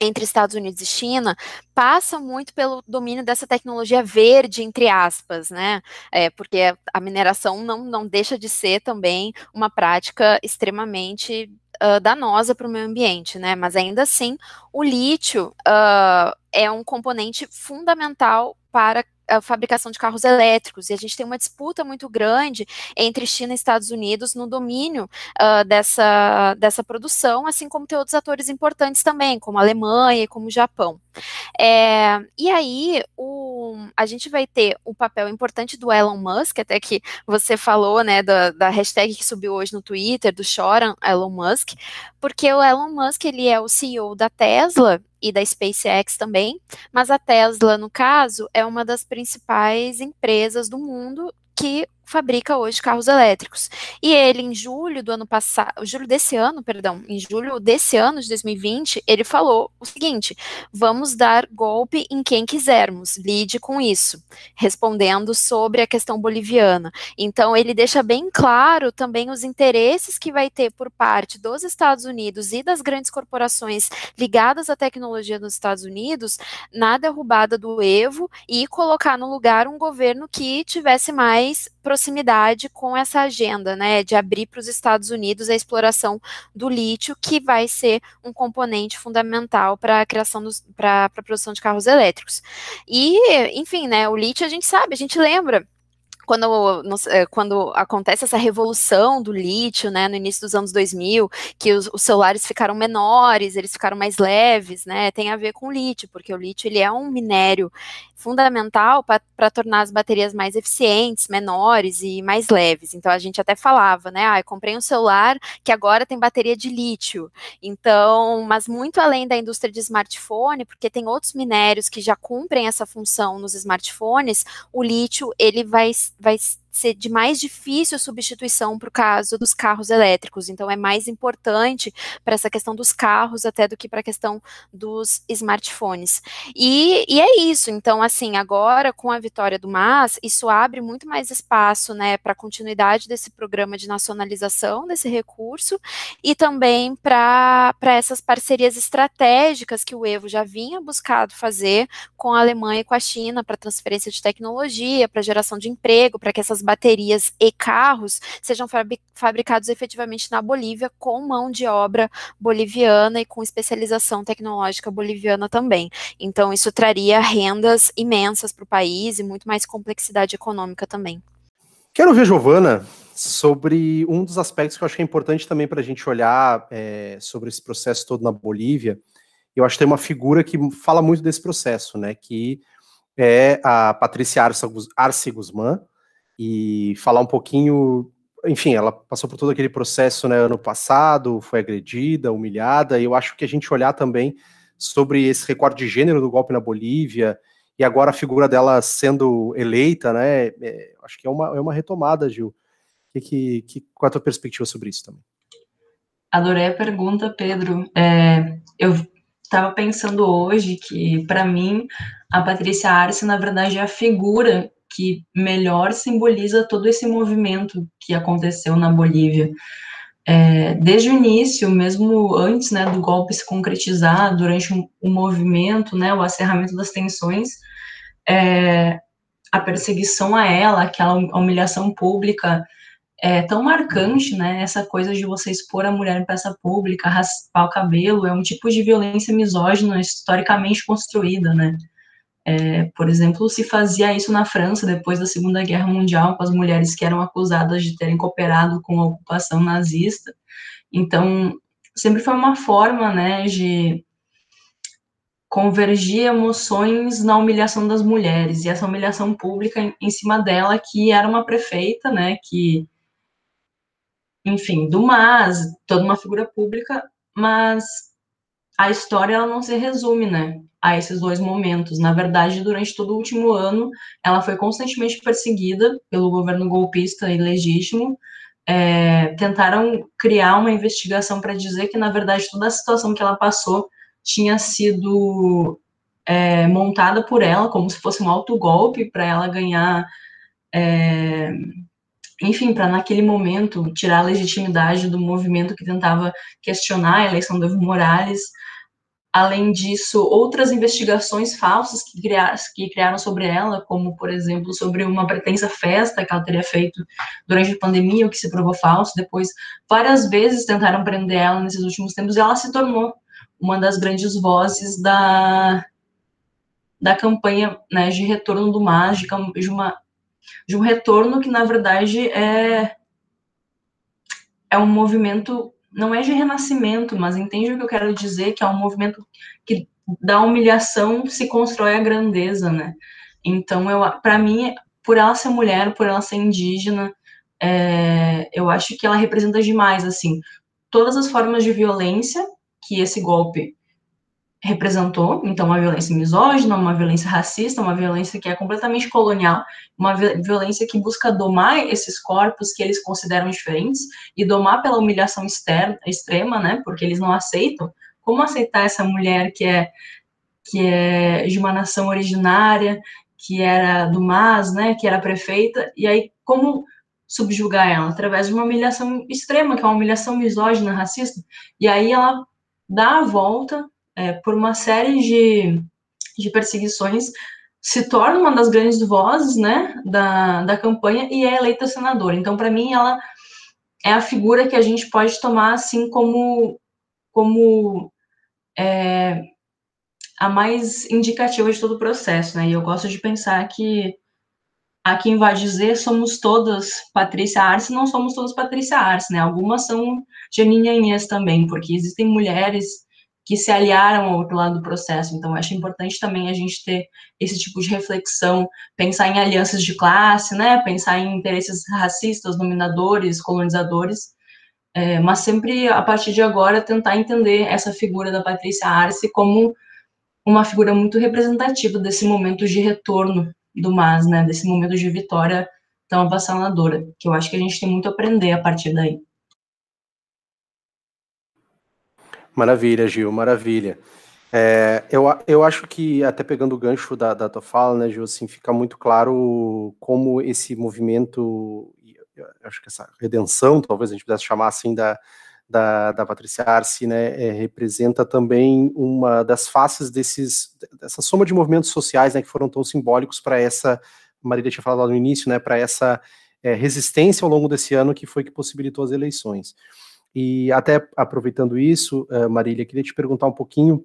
entre Estados Unidos e China passa muito pelo domínio dessa tecnologia verde, entre aspas, né? É, porque a mineração não, não deixa de ser também uma prática extremamente uh, danosa para o meio ambiente, né? Mas ainda assim, o lítio uh, é um componente fundamental para a fabricação de carros elétricos, e a gente tem uma disputa muito grande entre China e Estados Unidos no domínio uh, dessa, dessa produção, assim como tem outros atores importantes também, como a Alemanha e como o Japão. É, e aí, o, a gente vai ter o papel importante do Elon Musk, até que você falou, né, da, da hashtag que subiu hoje no Twitter, do Choram Elon Musk, porque o Elon Musk, ele é o CEO da Tesla, e da SpaceX também, mas a Tesla, no caso, é uma das principais empresas do mundo que fabrica hoje carros elétricos. E ele, em julho do ano passado, julho desse ano, perdão, em julho desse ano de 2020, ele falou o seguinte: vamos dar golpe em quem quisermos, lide com isso, respondendo sobre a questão boliviana. Então, ele deixa bem claro também os interesses que vai ter por parte dos Estados Unidos e das grandes corporações ligadas à tecnologia nos Estados Unidos na derrubada do Evo e colocar no lugar um governo que tivesse mais proximidade com essa agenda, né, de abrir para os Estados Unidos a exploração do lítio, que vai ser um componente fundamental para a criação para a produção de carros elétricos. E, enfim, né, o lítio a gente sabe, a gente lembra quando, eh, quando acontece essa revolução do lítio, né, no início dos anos 2000, que os, os, celulares ficaram menores, eles ficaram mais leves, né, tem a ver com o lítio, porque o lítio ele é um minério fundamental para tornar as baterias mais eficientes, menores e mais leves. Então a gente até falava, né, ah, eu comprei um celular que agora tem bateria de lítio. Então, mas muito além da indústria de smartphone, porque tem outros minérios que já cumprem essa função nos smartphones, o lítio ele vai vai ser de mais difícil substituição para o caso dos carros elétricos. Então, é mais importante para essa questão dos carros até do que para a questão dos smartphones. E, e, é isso. Então, assim, agora com a vitória do MAS, isso abre muito mais espaço, né, para a continuidade desse programa de nacionalização desse recurso e também para essas parcerias estratégicas que o Evo já vinha buscado fazer com a Alemanha e com a China para transferência de tecnologia, para geração de emprego, para que essas baterias e carros sejam fabricados efetivamente na Bolívia com mão de obra boliviana e com especialização tecnológica boliviana também. Então, isso traria rendas imensas para o país e muito mais complexidade econômica também. Quero ver, Giovana, sobre um dos aspectos que eu acho que é importante também para a gente olhar é, sobre esse processo todo na Bolívia. Eu acho que tem uma figura que fala muito desse processo, né? Que é a Patrícia Arce Guzmán, e falar um pouquinho. Enfim, ela passou por todo aquele processo né, ano passado, foi agredida, humilhada, e eu acho que a gente olhar também sobre esse recorde de gênero do golpe na Bolívia, e agora a figura dela sendo eleita, né? É, acho que é uma, é uma retomada, Gil. Que, que, que, qual é a tua perspectiva sobre isso também? Adorei a pergunta, Pedro. É, eu estava pensando hoje que, para mim, a Patrícia Arce, na verdade, é a figura que melhor simboliza todo esse movimento que aconteceu na Bolívia. É, desde o início, mesmo antes né, do golpe se concretizar, durante o movimento, né, o acerramento das tensões, é, a perseguição a ela, aquela humilhação pública é tão marcante, né? Essa coisa de você expor a mulher em peça pública, raspar o cabelo, é um tipo de violência misógina historicamente construída, né? É, por exemplo, se fazia isso na França depois da Segunda Guerra Mundial, com as mulheres que eram acusadas de terem cooperado com a ocupação nazista. Então, sempre foi uma forma, né, de convergir emoções na humilhação das mulheres e essa humilhação pública em, em cima dela, que era uma prefeita, né, que, enfim, do MAS, toda uma figura pública, mas a história ela não se resume, né? a esses dois momentos. Na verdade, durante todo o último ano, ela foi constantemente perseguida pelo governo golpista e. É, tentaram criar uma investigação para dizer que, na verdade, toda a situação que ela passou tinha sido é, montada por ela, como se fosse um autogolpe para ela ganhar. É, enfim, para naquele momento tirar a legitimidade do movimento que tentava questionar a eleição do Evo Morales. Além disso, outras investigações falsas que, criar, que criaram sobre ela, como, por exemplo, sobre uma pretensa festa que ela teria feito durante a pandemia, o que se provou falso. Depois, várias vezes tentaram prender ela nesses últimos tempos e ela se tornou uma das grandes vozes da, da campanha né, de retorno do MAS, de, de, uma, de um retorno que, na verdade, é, é um movimento não é de renascimento, mas entende o que eu quero dizer, que é um movimento que da humilhação se constrói a grandeza, né? Então, para mim, por ela ser mulher, por ela ser indígena, é, eu acho que ela representa demais, assim, todas as formas de violência que esse golpe representou, então uma violência misógina, uma violência racista, uma violência que é completamente colonial, uma violência que busca domar esses corpos que eles consideram diferentes e domar pela humilhação externa, extrema, né, porque eles não aceitam. Como aceitar essa mulher que é que é de uma nação originária, que era do MAS, né, que era prefeita, e aí como subjugar ela através de uma humilhação extrema, que é uma humilhação misógina, racista, e aí ela dá a volta é, por uma série de, de perseguições, se torna uma das grandes vozes, né, da, da campanha e é eleita senadora. Então, para mim, ela é a figura que a gente pode tomar, assim, como, como é, a mais indicativa de todo o processo, né, e eu gosto de pensar que a quem vai dizer somos todas Patrícia Arce, não somos todas Patrícia Arce, né, algumas são Janinha Inês também, porque existem mulheres que se aliaram ao outro lado do processo. Então, acho importante também a gente ter esse tipo de reflexão, pensar em alianças de classe, né? Pensar em interesses racistas, dominadores, colonizadores, é, mas sempre a partir de agora tentar entender essa figura da Patrícia Arce como uma figura muito representativa desse momento de retorno do MAS, né? Desse momento de vitória tão avassaladora, que eu acho que a gente tem muito a aprender a partir daí. Maravilha, Gil, maravilha. É, eu, eu acho que, até pegando o gancho da, da tua fala, né, Gil, assim, fica muito claro como esse movimento, acho que essa redenção, talvez a gente pudesse chamar assim, da, da, da Patrícia Arce, né, é, representa também uma das faces desses, dessa soma de movimentos sociais, né, que foram tão simbólicos para essa, Marília tinha falado lá no início, né, para essa é, resistência ao longo desse ano que foi que possibilitou as eleições. E até aproveitando isso, uh, Marília, queria te perguntar um pouquinho,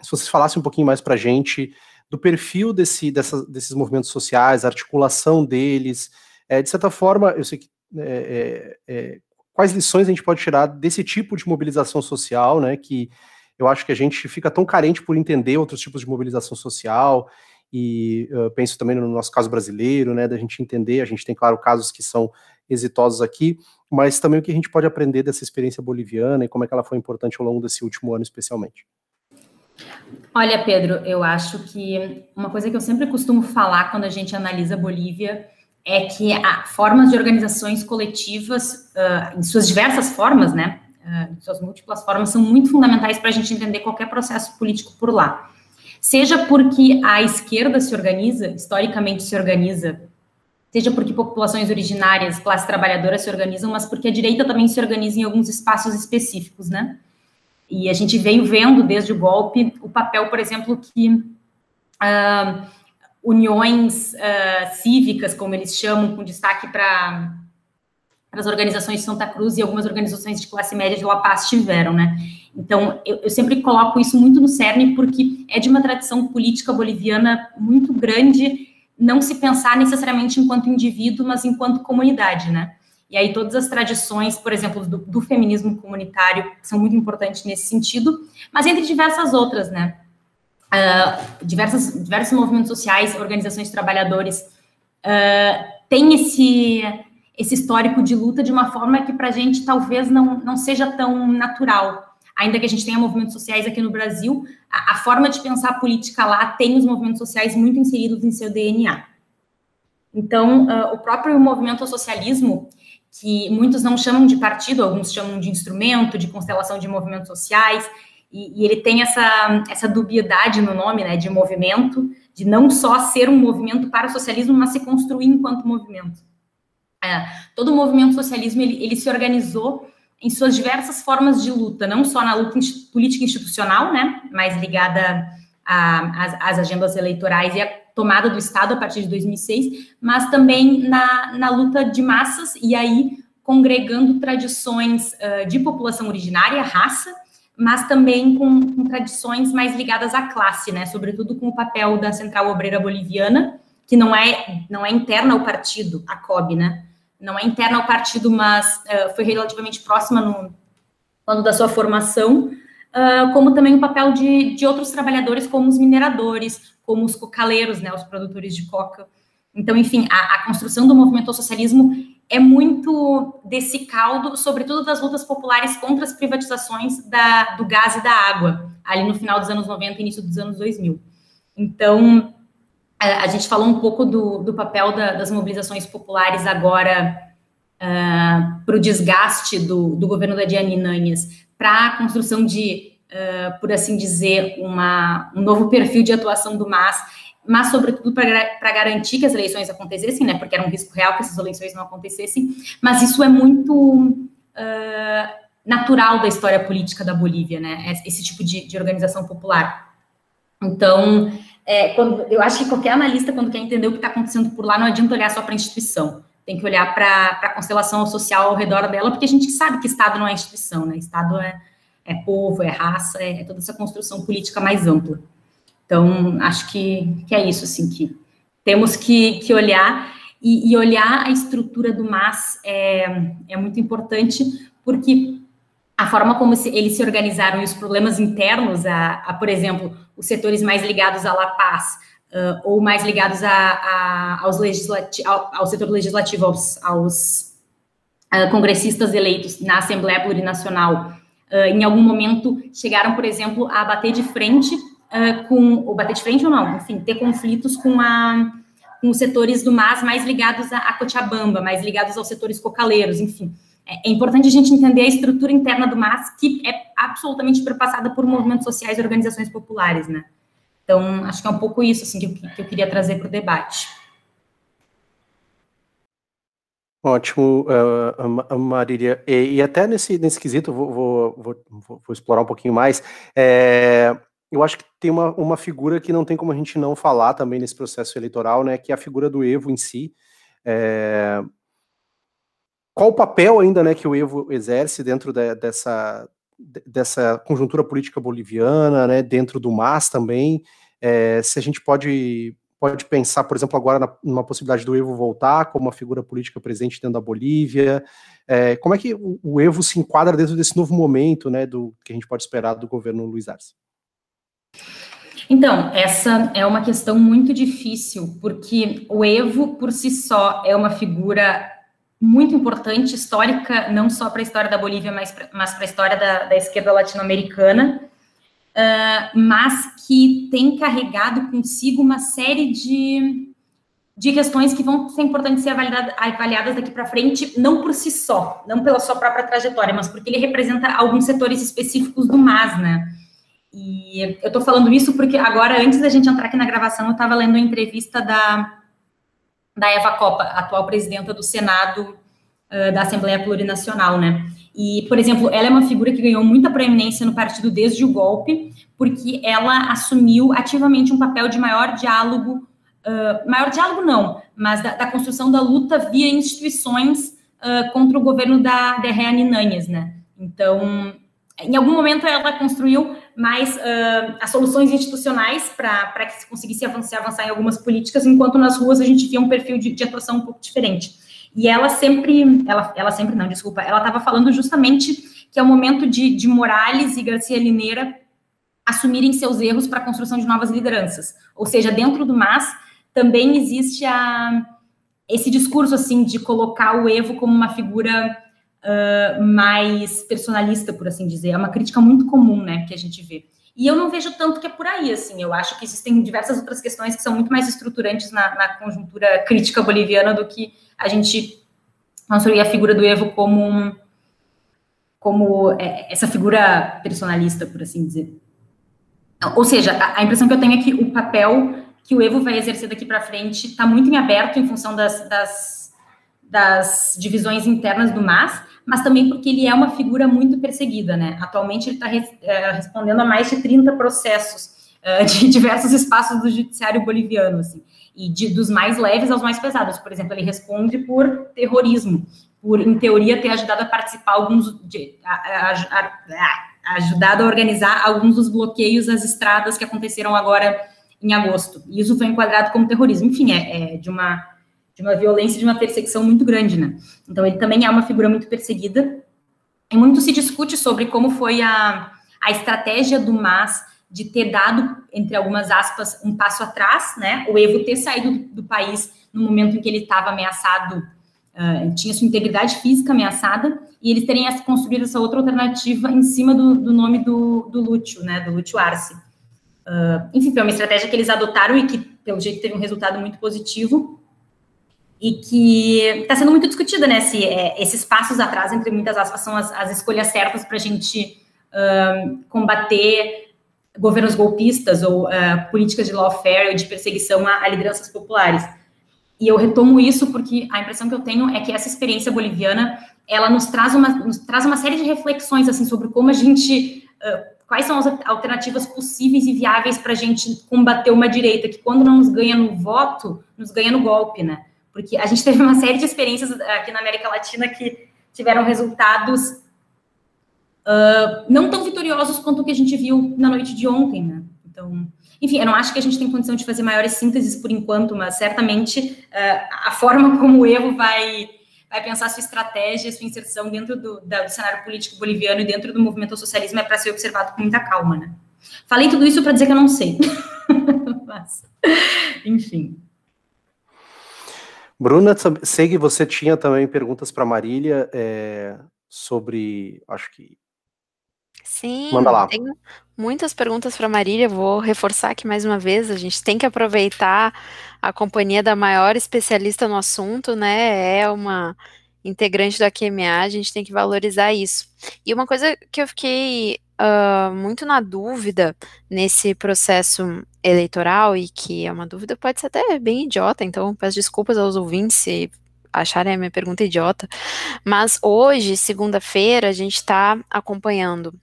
se vocês falassem um pouquinho mais para a gente do perfil desse, dessa, desses movimentos sociais, a articulação deles, é, de certa forma, eu sei que é, é, quais lições a gente pode tirar desse tipo de mobilização social, né, que eu acho que a gente fica tão carente por entender outros tipos de mobilização social, e uh, penso também no nosso caso brasileiro, né, da gente entender, a gente tem, claro, casos que são exitosos aqui, mas também o que a gente pode aprender dessa experiência boliviana e como é que ela foi importante ao longo desse último ano, especialmente. Olha, Pedro, eu acho que uma coisa que eu sempre costumo falar quando a gente analisa a Bolívia é que há formas de organizações coletivas, uh, em suas diversas formas, né, uh, em suas múltiplas formas, são muito fundamentais para a gente entender qualquer processo político por lá. Seja porque a esquerda se organiza, historicamente se organiza seja porque populações originárias, classe trabalhadora se organizam, mas porque a direita também se organiza em alguns espaços específicos, né? E a gente veio vendo desde o golpe o papel, por exemplo, que uh, uniões uh, cívicas, como eles chamam, com destaque para as organizações de Santa Cruz e algumas organizações de classe média de La Paz tiveram, né? Então, eu, eu, sempre coloco isso muito no cerne, porque é de uma tradição política boliviana muito grande não se pensar necessariamente enquanto indivíduo, mas enquanto comunidade, né? E aí todas as tradições, por exemplo, do, do feminismo comunitário, são muito importantes nesse sentido, mas entre diversas outras, né? Uh, diversas, diversos movimentos sociais, organizações de trabalhadores, uh, tem esse, esse histórico de luta de uma forma que para a gente talvez não, não seja tão natural ainda que a gente tenha movimentos sociais aqui no Brasil, a, a, forma de pensar a política lá tem os movimentos sociais muito inseridos em seu DNA. Então, uh, o próprio movimento socialismo, que muitos não chamam de partido, alguns chamam de instrumento, de constelação de movimentos sociais, e, e ele tem essa, essa dubiedade no nome, né, de movimento, de não só ser um movimento para o socialismo, mas se construir enquanto movimento. É, todo o movimento socialismo, ele, ele se organizou em suas diversas formas de luta, não só na luta política institucional, né, mais ligada às agendas eleitorais e a tomada do Estado a partir de 2006, mas também na, na luta de massas, e aí congregando tradições uh, de população originária, raça, mas também com, com, tradições mais ligadas à classe, né? Sobretudo com o papel da Central Obreira Boliviana, que não é não é interna ao partido, a COB, né? Não é interna ao partido, mas uh, foi relativamente próxima no quando da sua formação, uh, como também o papel de, de outros trabalhadores, como os mineradores, como os cocaleiros, né? Os produtores de coca. Então, enfim, a, a construção do movimento ao socialismo é muito desse caldo, sobretudo das lutas populares contra as privatizações da, do gás e da água, ali no final dos anos 90 início dos anos 2000. Então, a, gente falou um pouco do, do papel da, das mobilizações populares agora uh, ah, para o desgaste do, do governo da Diane Nanhas, para a construção de, uh, por assim dizer, uma, um novo perfil de atuação do MAS mas sobretudo para garantir que as eleições acontecessem, né, porque era um risco real que essas eleições não acontecessem, mas isso é muito uh, natural da história política da Bolívia, né, esse tipo de, de organização popular. Então, é, quando, eu acho que qualquer analista, quando quer entender o que está acontecendo por lá, não adianta olhar só para a instituição, tem que olhar para a constelação social ao redor dela, porque a gente sabe que Estado não é instituição, né, Estado é, é povo, é raça, é, é toda essa construção política mais ampla. Então, acho que, que é isso, assim, que temos que, que olhar. E, e olhar a estrutura do MAS é, é muito importante, porque a forma como se, eles se organizaram e os problemas internos, a, a por exemplo, os setores mais ligados à La Paz, uh, ou mais ligados a, a, aos legislati ao, ao, setor legislativo, aos, aos uh, congressistas eleitos na Assembleia Plurinacional, uh, em algum momento chegaram, por exemplo, a bater de frente com, ou bater de frente ou não, enfim, ter conflitos com, a, com os setores do MAS mais ligados a, a Cochabamba, mais ligados aos setores cocaleiros, enfim. É, é importante a gente entender a estrutura interna do MAS, que é absolutamente perpassada por movimentos sociais e organizações populares, né? Então, acho que é um pouco isso, assim, que eu, que eu queria trazer para o debate. Ótimo, uh, Marília. E, e, até nesse, nesse quesito, vou, vou, vou, vou, explorar um pouquinho mais. É, eu acho que tem uma, uma figura que não tem como a gente não falar também nesse processo eleitoral, né, que é a figura do Evo em si. É... Qual o papel ainda né, que o Evo exerce dentro de, dessa, dessa conjuntura política boliviana, né, dentro do MAS também? É, se a gente pode, pode pensar, por exemplo, agora na, numa possibilidade do Evo voltar como uma figura política presente dentro da Bolívia, é, como é que o, o, Evo se enquadra dentro desse novo momento né, do que a gente pode esperar do governo Luiz Arce? Então, essa é uma questão muito difícil, porque o Evo, por si só, é uma figura muito importante, histórica, não só para a história da Bolívia, mas para a história da, da esquerda latino-americana, uh, mas que tem carregado consigo uma série de, de questões que vão ser importantes ser avaliadas, avaliadas daqui para frente, não por si só, não pela sua própria trajetória, mas porque ele representa alguns setores específicos do MAS, né? E eu estou falando isso porque agora, antes da gente entrar aqui na gravação, eu estava lendo a entrevista da, da Eva Copa, atual presidenta do Senado uh, da Assembleia Plurinacional, né? E, por exemplo, ela é uma figura que ganhou muita proeminência no partido desde o golpe, porque ela assumiu ativamente um papel de maior diálogo, uh, maior diálogo não, mas da, da, construção da luta via instituições uh, contra o governo da, da Reane Nanhas, né? Então, em algum momento ela construiu mais uh, as soluções institucionais para que se conseguisse avançar, avançar em algumas políticas, enquanto nas ruas a gente via um perfil de, de atuação um pouco diferente. E ela sempre, ela, ela sempre não, desculpa, ela estava falando justamente que é o momento de, de Morales e Garcia Lineira assumirem seus erros para a construção de novas lideranças. Ou seja, dentro do MAS também existe a, esse discurso assim de colocar o Evo como uma figura uh, mais personalista, por assim dizer. É uma crítica muito comum, né, que a gente vê. E eu não vejo tanto que é por aí, assim. Eu acho que existem diversas outras questões que são muito mais estruturantes na, na conjuntura crítica boliviana do que a gente construir a figura do Evo como um, como é, essa figura personalista, por assim dizer. Ou seja, a, a, impressão que eu tenho é que o papel que o Evo vai exercer daqui para frente está muito em aberto em função das, das das divisões internas do MAS, mas também porque ele é uma figura muito perseguida, né? Atualmente ele está res, é, respondendo a mais de 30 processos uh, *laughs* de diversos espaços do judiciário boliviano, assim, e de, dos mais leves aos mais pesados. Por exemplo, ele responde por terrorismo, por, em teoria, ter ajudado a participar alguns, de, a, a, a, ajudado a organizar alguns dos bloqueios às estradas que aconteceram agora em agosto. E isso foi enquadrado como terrorismo. Enfim, é, é de uma de uma violência, de uma perseguição muito grande, né? Então ele também é uma figura muito perseguida. E muito se discute sobre como foi a, a estratégia do MAS de ter dado, entre algumas aspas, um passo atrás, né? O Evo ter saído do, do país no momento em que ele estava ameaçado, uh, tinha sua integridade física ameaçada, e eles terem construído essa outra alternativa em cima do, do nome do, do Lúcio, né? Do Lúcio Arce. Uh, enfim, foi uma estratégia que eles adotaram e que, pelo jeito, teve um resultado muito positivo e que está sendo muito discutida, né? Se é, esses passos atrás, entre muitas aspas, são as, as escolhas certas para a gente combater governos golpistas ou uh, políticas de lawfare ou de perseguição a, a, lideranças populares. E eu retomo isso porque a impressão que eu tenho é que essa experiência boliviana ela nos traz uma, nos traz uma série de reflexões assim sobre como a gente uh, quais são as alternativas possíveis e viáveis para a gente combater uma direita que quando não nos ganha no voto nos ganha no golpe, né? Porque a gente *laughs* teve uma série de experiências aqui na América Latina que tiveram resultados uh, não tão vitoriosos quanto o que a gente viu na noite de ontem, né? Então, enfim, eu não acho que a gente tem condição de fazer maiores sínteses por enquanto, mas certamente uh, a forma *laughs* como o erro vai, vai pensar sua estratégia, sua inserção dentro do, da, do cenário político boliviano e dentro do movimento ao socialismo é para ser observado com muita calma, né? Falei tudo isso para dizer que eu não sei. *laughs* mas, enfim. Bruna, sei que você tinha também perguntas para Marília é, sobre, acho que. Sim, Manda lá. tenho muitas perguntas para Marília. Vou reforçar aqui mais uma vez: a gente tem que aproveitar a companhia da maior especialista no assunto, né? É uma integrante da QMA, a gente tem que valorizar isso. E uma coisa que eu fiquei uh, muito na dúvida nesse processo eleitoral, e que é uma dúvida, pode ser até bem idiota, então peço desculpas aos ouvintes se acharem a minha pergunta idiota, mas hoje, segunda-feira, a gente está acompanhando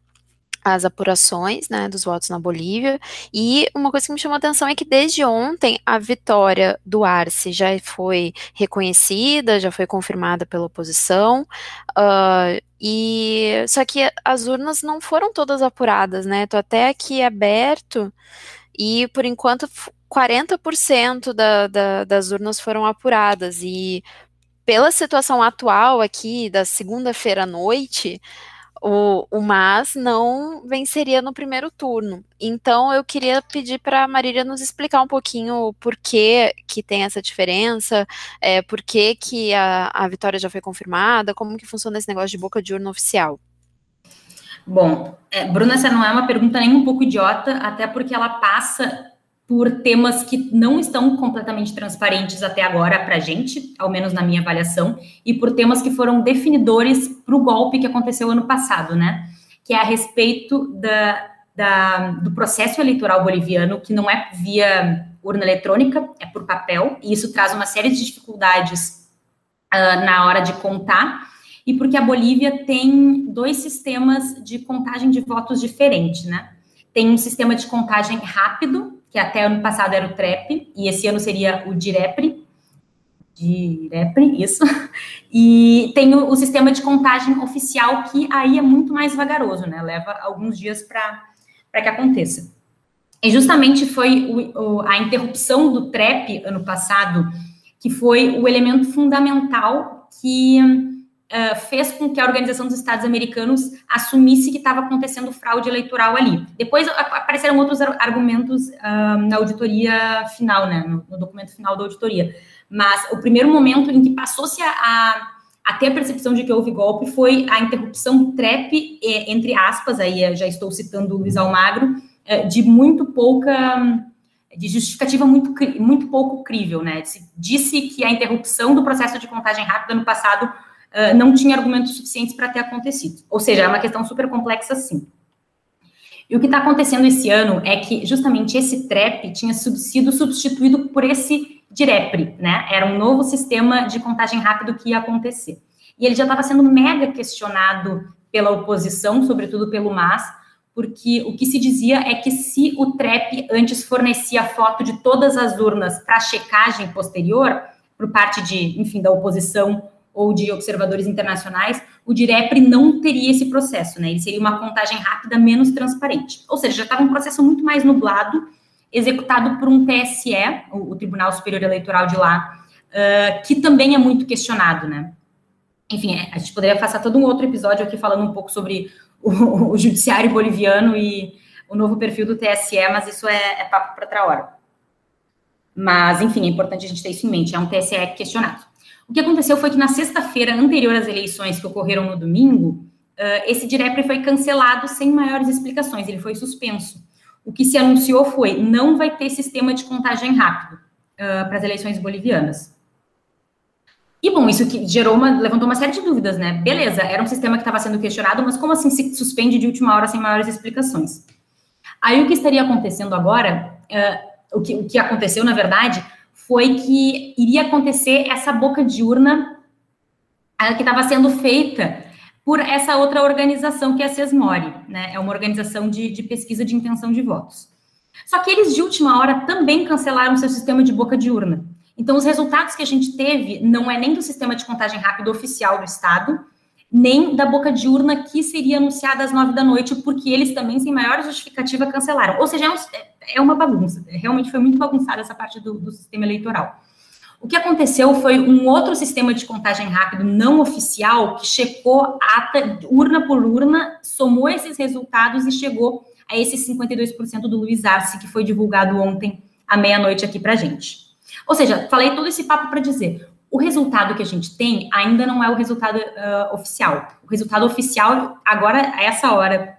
as apurações né, dos votos na Bolívia. E uma coisa que me chamou a atenção é que desde ontem a vitória do Arce já foi reconhecida, já foi confirmada pela oposição. Uh, e só que as urnas não foram todas apuradas, né? Tô até aqui aberto e por enquanto 40% da, da, das urnas foram apuradas e pela situação atual aqui da segunda-feira à noite, o, o MAS não venceria no primeiro turno. Então eu queria pedir para a Marília nos explicar um pouquinho por que, que tem essa diferença, é, por que, que a, a vitória já foi confirmada, como que funciona esse negócio de boca de urna oficial. Bom, é, Bruna, essa não é uma pergunta nem um pouco idiota, até porque ela passa por temas que não estão completamente transparentes até agora para a gente, ao menos na minha avaliação, e por temas que foram definidores para o golpe que aconteceu ano passado, né? Que é a respeito da, da, do processo eleitoral boliviano, que não é via urna eletrônica, é por papel, e isso traz uma série de dificuldades uh, na hora de contar, e porque a Bolívia tem dois sistemas de contagem de votos diferentes, né? Tem um sistema de contagem rápido, que até ano passado era o TREP, e esse ano seria o DIREPRE, DIREPRE, isso, e tem o, o, sistema de contagem oficial, que aí é muito mais vagaroso, né, leva alguns dias para que aconteça. E justamente foi o, o, a interrupção do TREP ano passado que foi o elemento fundamental que uh, fez com que a Organização dos Estados Americanos assumisse que estava acontecendo fraude eleitoral ali. Depois apareceram outros argumentos uh, na auditoria final, né, no, no, documento final da auditoria. Mas o primeiro momento em que passou-se a, a, a, ter a percepção de que houve golpe foi a interrupção TREP, entre aspas, aí já estou citando o Luiz Almagro, de muito pouca de justificativa muito, muito pouco crível, né? Disse que a interrupção do processo de contagem rápida no passado uh, não tinha argumentos suficientes para ter acontecido. Ou seja, é uma questão super complexa, sim. E o que está acontecendo esse ano é que justamente esse TREP tinha sido substituído por esse DIREPRE, né? Era um novo sistema de contagem rápido que ia acontecer. E ele já estava sendo mega questionado pela oposição, sobretudo pelo MAS, porque o que se dizia é que se o TREP antes fornecia foto de todas as urnas para checagem posterior, por parte de, enfim, da oposição ou de observadores internacionais, o DIREPRE não teria esse processo, né? Ele seria uma contagem rápida menos transparente. Ou seja, já estava um processo muito mais nublado, executado por um TSE, o, Tribunal Superior Eleitoral de lá, uh, que também é muito questionado, né? Enfim, é, a gente poderia passar todo um outro episódio aqui falando um pouco sobre o, *laughs* o judiciário boliviano e o novo perfil do TSE, mas isso é, é papo para outra hora. Mas, enfim, é importante a gente ter isso em mente, é um TSE questionado. O que aconteceu foi que na sexta-feira anterior às eleições que ocorreram no domingo, uh, esse DIREPRE foi cancelado sem maiores explicações, ele foi suspenso. O que se anunciou foi, não vai ter sistema de contagem rápido uh, para as eleições bolivianas. E bom, isso que gerou uma, levantou uma série de dúvidas, né? Beleza, era um sistema que estava sendo questionado, mas como assim se suspende de última hora sem maiores explicações? Aí o que estaria acontecendo agora, uh, o, que, o que aconteceu, na verdade, foi que iria acontecer essa boca de urna que estava sendo feita por essa outra organização que é a SESMORE, né? É uma organização de, de pesquisa de intenção de votos. Só que eles, de última hora, também cancelaram seu sistema de boca de urna. Então, os resultados que a gente teve não é nem do sistema de contagem rápida oficial do Estado, nem da boca de urna que seria anunciada às nove da noite, porque eles também, sem maior justificativa, cancelaram. Ou seja, é, um, é uma bagunça. Realmente foi muito bagunçada essa parte do, do sistema eleitoral. O que aconteceu foi um outro sistema de contagem rápido não oficial que checou ata, urna por urna, somou esses resultados e chegou a esses 52% do Luiz Arce, que foi divulgado ontem à meia-noite aqui para gente. Ou seja, falei todo esse papo para dizer, o resultado que a gente tem ainda não é o resultado uh, oficial. O resultado oficial, agora, a essa hora,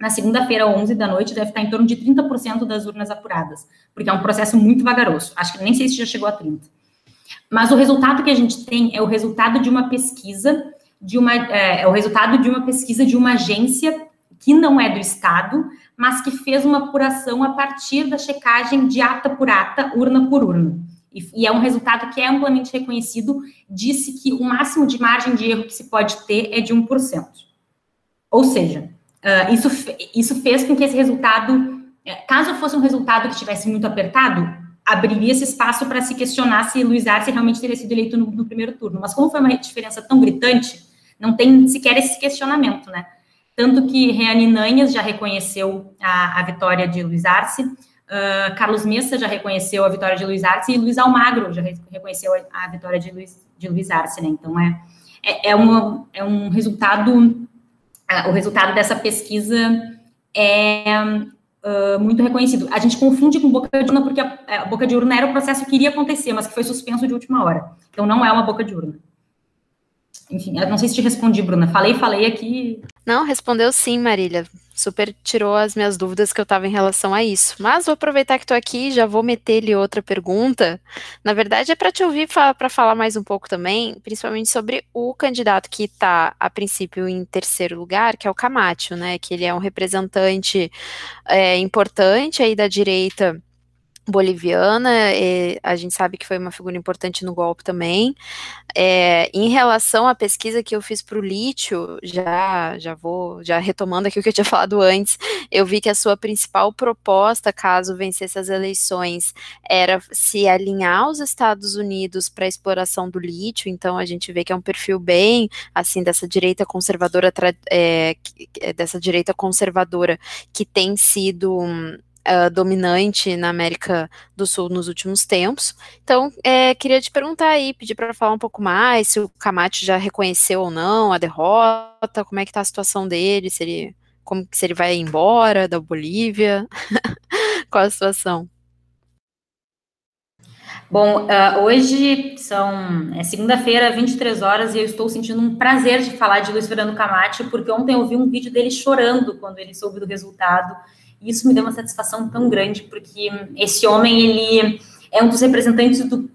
na segunda-feira, 11 da noite, deve estar em torno de 30% das urnas apuradas, porque é um processo muito vagaroso. Acho que nem sei se já chegou a 30%. Mas o resultado que a gente tem é o resultado de uma pesquisa, de uma, é, é o resultado de uma pesquisa de uma agência que não é do Estado, mas que fez uma apuração a partir da checagem de ata por ata, urna por urna e, e, é um resultado que é amplamente reconhecido, disse que o máximo de margem de erro que se pode ter é de 1%. Ou seja, uh, isso, isso fez com que esse resultado, eh, caso fosse um resultado que estivesse muito apertado, abriria esse espaço para se questionar se Luiz Arce realmente teria sido eleito no, no, primeiro turno. Mas como foi uma diferença tão gritante, não tem sequer esse questionamento, né? Tanto que Reane Nanhas já reconheceu a, a vitória de Luiz Arce, Uh, Carlos Messa já reconheceu a vitória de Luiz Arce e Luiz Almagro já reconheceu a, a vitória de Luiz, de Luiz Arce, né? Então é, é, é, uma, é um resultado, o resultado dessa pesquisa é uh, muito reconhecido. A gente confunde com boca de urna porque a, a, boca de urna era o processo que iria acontecer, mas que foi suspenso de última hora. Então não é uma boca de urna. Enfim, eu não sei se te respondi, Bruna. Falei, falei aqui. Não, respondeu sim, Marília. Super tirou as minhas dúvidas que eu estava em relação a isso. Mas vou aproveitar que estou aqui e já vou meter-lhe outra pergunta. Na verdade, é para te ouvir para falar mais um pouco também, principalmente sobre o candidato que está, a princípio, em terceiro lugar, que é o Camacho, né? Que ele é um representante é, importante aí da direita boliviana, a gente sabe que foi uma figura importante no golpe também. É, em relação à pesquisa que eu fiz para o lítio, já, já vou, já retomando aqui o que eu tinha *laughs* falado antes, eu vi que a sua principal proposta, caso vencesse as eleições, era se alinhar aos Estados Unidos para a exploração do lítio, então a gente vê que é um perfil bem, assim, dessa direita conservadora, é, dessa direita conservadora que tem sido uh, dominante na América do Sul nos últimos tempos. Então, é, queria te perguntar aí, pedir para falar um pouco mais, se o Camacho já reconheceu ou não a derrota, como é que está a situação dele, se ele, como, se ele vai embora da Bolívia, *laughs* qual a situação? Bom, uh, hoje são é segunda-feira, 23 horas, e eu estou sentindo um prazer de falar de Luiz Fernando Camacho, porque ontem eu vi um vídeo dele chorando quando ele soube do resultado e isso me deu uma satisfação tão grande, porque esse homem, ele é um dos representantes do,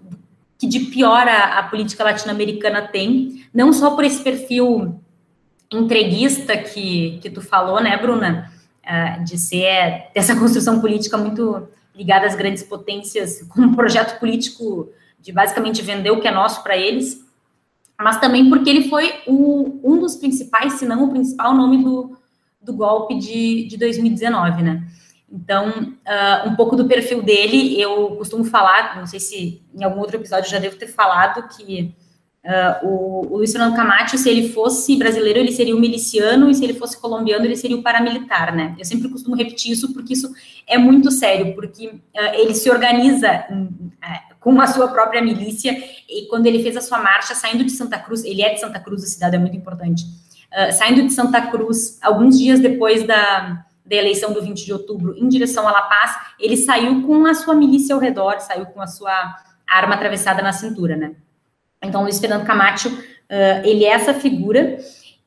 que de pior a, a política latino-americana tem, não só por esse perfil entreguista que, que tu falou, né, Bruna, uh, de ser dessa construção política muito ligada às grandes potências, com um projeto político de basicamente vender o que é nosso para eles, mas também porque ele foi o, um dos principais, se não o principal nome do, do golpe de, de 2019, né? Então, uh, um pouco do perfil dele, eu costumo falar, não sei se em algum outro episódio já devo ter falado, que uh, o, o Luiz Fernando Camacho, se ele fosse brasileiro, ele seria o miliciano, e se ele fosse colombiano, ele seria o paramilitar, né? Eu sempre costumo repetir isso, porque isso é muito sério, porque uh, ele se organiza com a sua própria milícia, e quando ele fez a sua marcha, saindo de Santa Cruz, ele é de Santa Cruz, a cidade é muito importante, saindo de Santa Cruz, alguns dias depois da da eleição do 20 de outubro em direção a La Paz, ele saiu com a sua milícia ao redor, saiu com a sua arma atravessada na cintura, né? Então, Luiz Fernando Camacho, uh, ele é essa figura,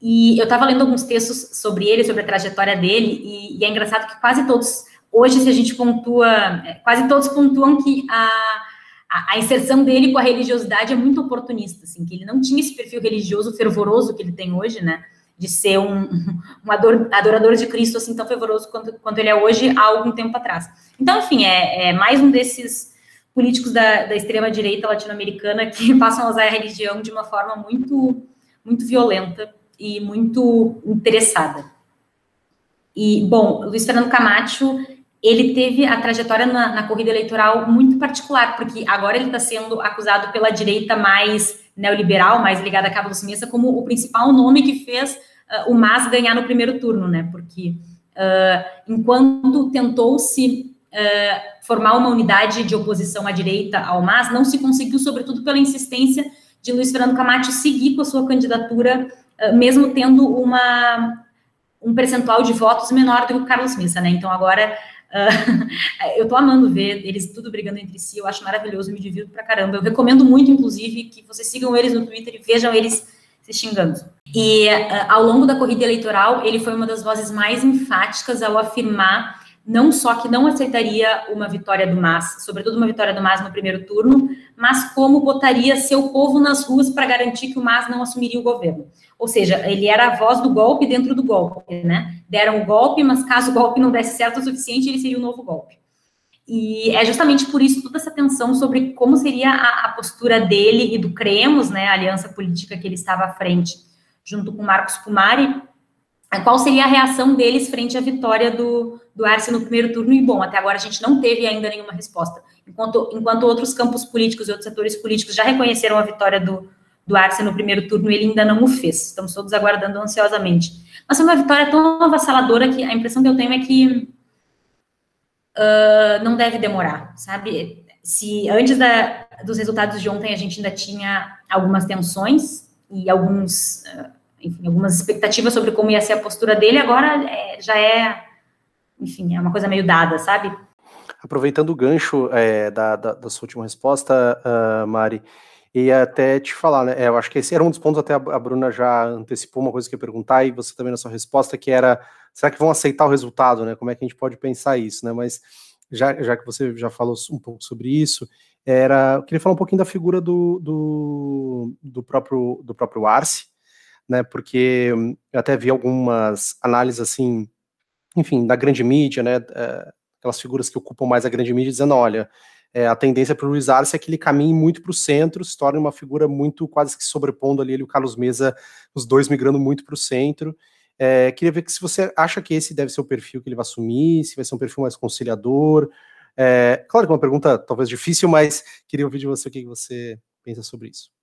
e eu estava lendo alguns textos sobre ele, sobre a trajetória dele, e, e, é engraçado que quase todos, hoje, se a gente pontua, é, quase todos pontuam que a, a, inserção dele com a religiosidade é muito oportunista, assim, que ele não tinha esse perfil religioso fervoroso que ele tem hoje, né? De ser um, *laughs* um adorador de Cristo assim tão fervoroso quanto, quanto ele é hoje há algum tempo atrás. Então, enfim, é, é mais um desses políticos da, da extrema-direita latino-americana que *laughs* passam a usar a religião de uma forma muito, muito violenta e muito interessada. E, bom, Luiz Fernando Camacho, ele teve a trajetória na, na corrida eleitoral muito particular, porque agora ele está sendo acusado pela direita mais neoliberal, mais ligada a Carlos Mesa, como o principal nome que fez uh, o MAS ganhar no primeiro turno, né? Porque uh, enquanto tentou-se uh, formar uma unidade de oposição à direita ao MAS, não se conseguiu, sobretudo pela insistência de Luiz Fernando Camacho seguir com a sua candidatura, mesmo tendo uma, um percentual de votos menor do que o Carlos Mesa, né? Então agora Uh, *laughs* eu tô amando ver eles tudo brigando entre si, eu acho maravilhoso, me divirto pra caramba. Eu recomendo muito, inclusive, que vocês sigam eles no Twitter e vejam eles se xingando. E uh, ao longo da corrida eleitoral, ele foi uma das vozes mais enfáticas ao afirmar não só que não aceitaria uma vitória do MAS, sobretudo uma vitória do MAS no primeiro turno, mas como botaria seu povo nas ruas para garantir que o MAS não assumiria o governo. Ou seja, ele era a voz do golpe dentro do golpe, né? Deram o golpe, mas caso o golpe não desse certo o suficiente, ele seria um novo golpe. E é justamente por isso toda essa tensão sobre como seria a, a postura dele e do Cremos, né, a aliança política que ele estava à frente, junto com Marcos Pumari, qual seria a reação deles frente à vitória do, do Arce no primeiro turno, e bom, até agora a gente não teve ainda nenhuma resposta. Enquanto, enquanto outros campos políticos e outros setores políticos já reconheceram a vitória do, do Arce no primeiro turno, ele ainda não o fez. Estamos todos aguardando ansiosamente. Mas foi uma vitória tão avassaladora que a impressão que eu tenho é que uh, não deve demorar, sabe? Se antes da, dos resultados de ontem a gente ainda tinha algumas tensões e alguns, uh, enfim, algumas expectativas sobre como ia ser a postura dele, agora é, já é enfim, é uma coisa meio dada, sabe? Aproveitando o gancho é, da, da, da, sua última resposta, uh, Mari, e até te falar, né? É, eu acho que esse era um dos pontos, até a Bruna já antecipou uma coisa que eu ia perguntar, e você também na sua resposta, que era: será que vão aceitar o resultado, né? Como é que a gente pode pensar isso, né? Mas já, já que você já falou um pouco sobre isso, era, eu queria falar um pouquinho da figura do, do, do próprio do próprio Arce, né? Porque eu até vi algumas análises assim enfim, da grande mídia, né, é, aquelas figuras que ocupam mais a grande mídia, dizendo, olha, é, a tendência para o Luiz Arce é que ele caminhe muito para o centro, se torne uma figura muito quase que sobrepondo ali ele o Carlos Mesa, os dois migrando muito para o centro. É, queria ver que se você acha que esse deve ser o perfil que ele vai assumir, se vai ser um perfil mais conciliador. É, claro que é uma pergunta talvez difícil, mas queria ouvir de você o que você pensa sobre isso.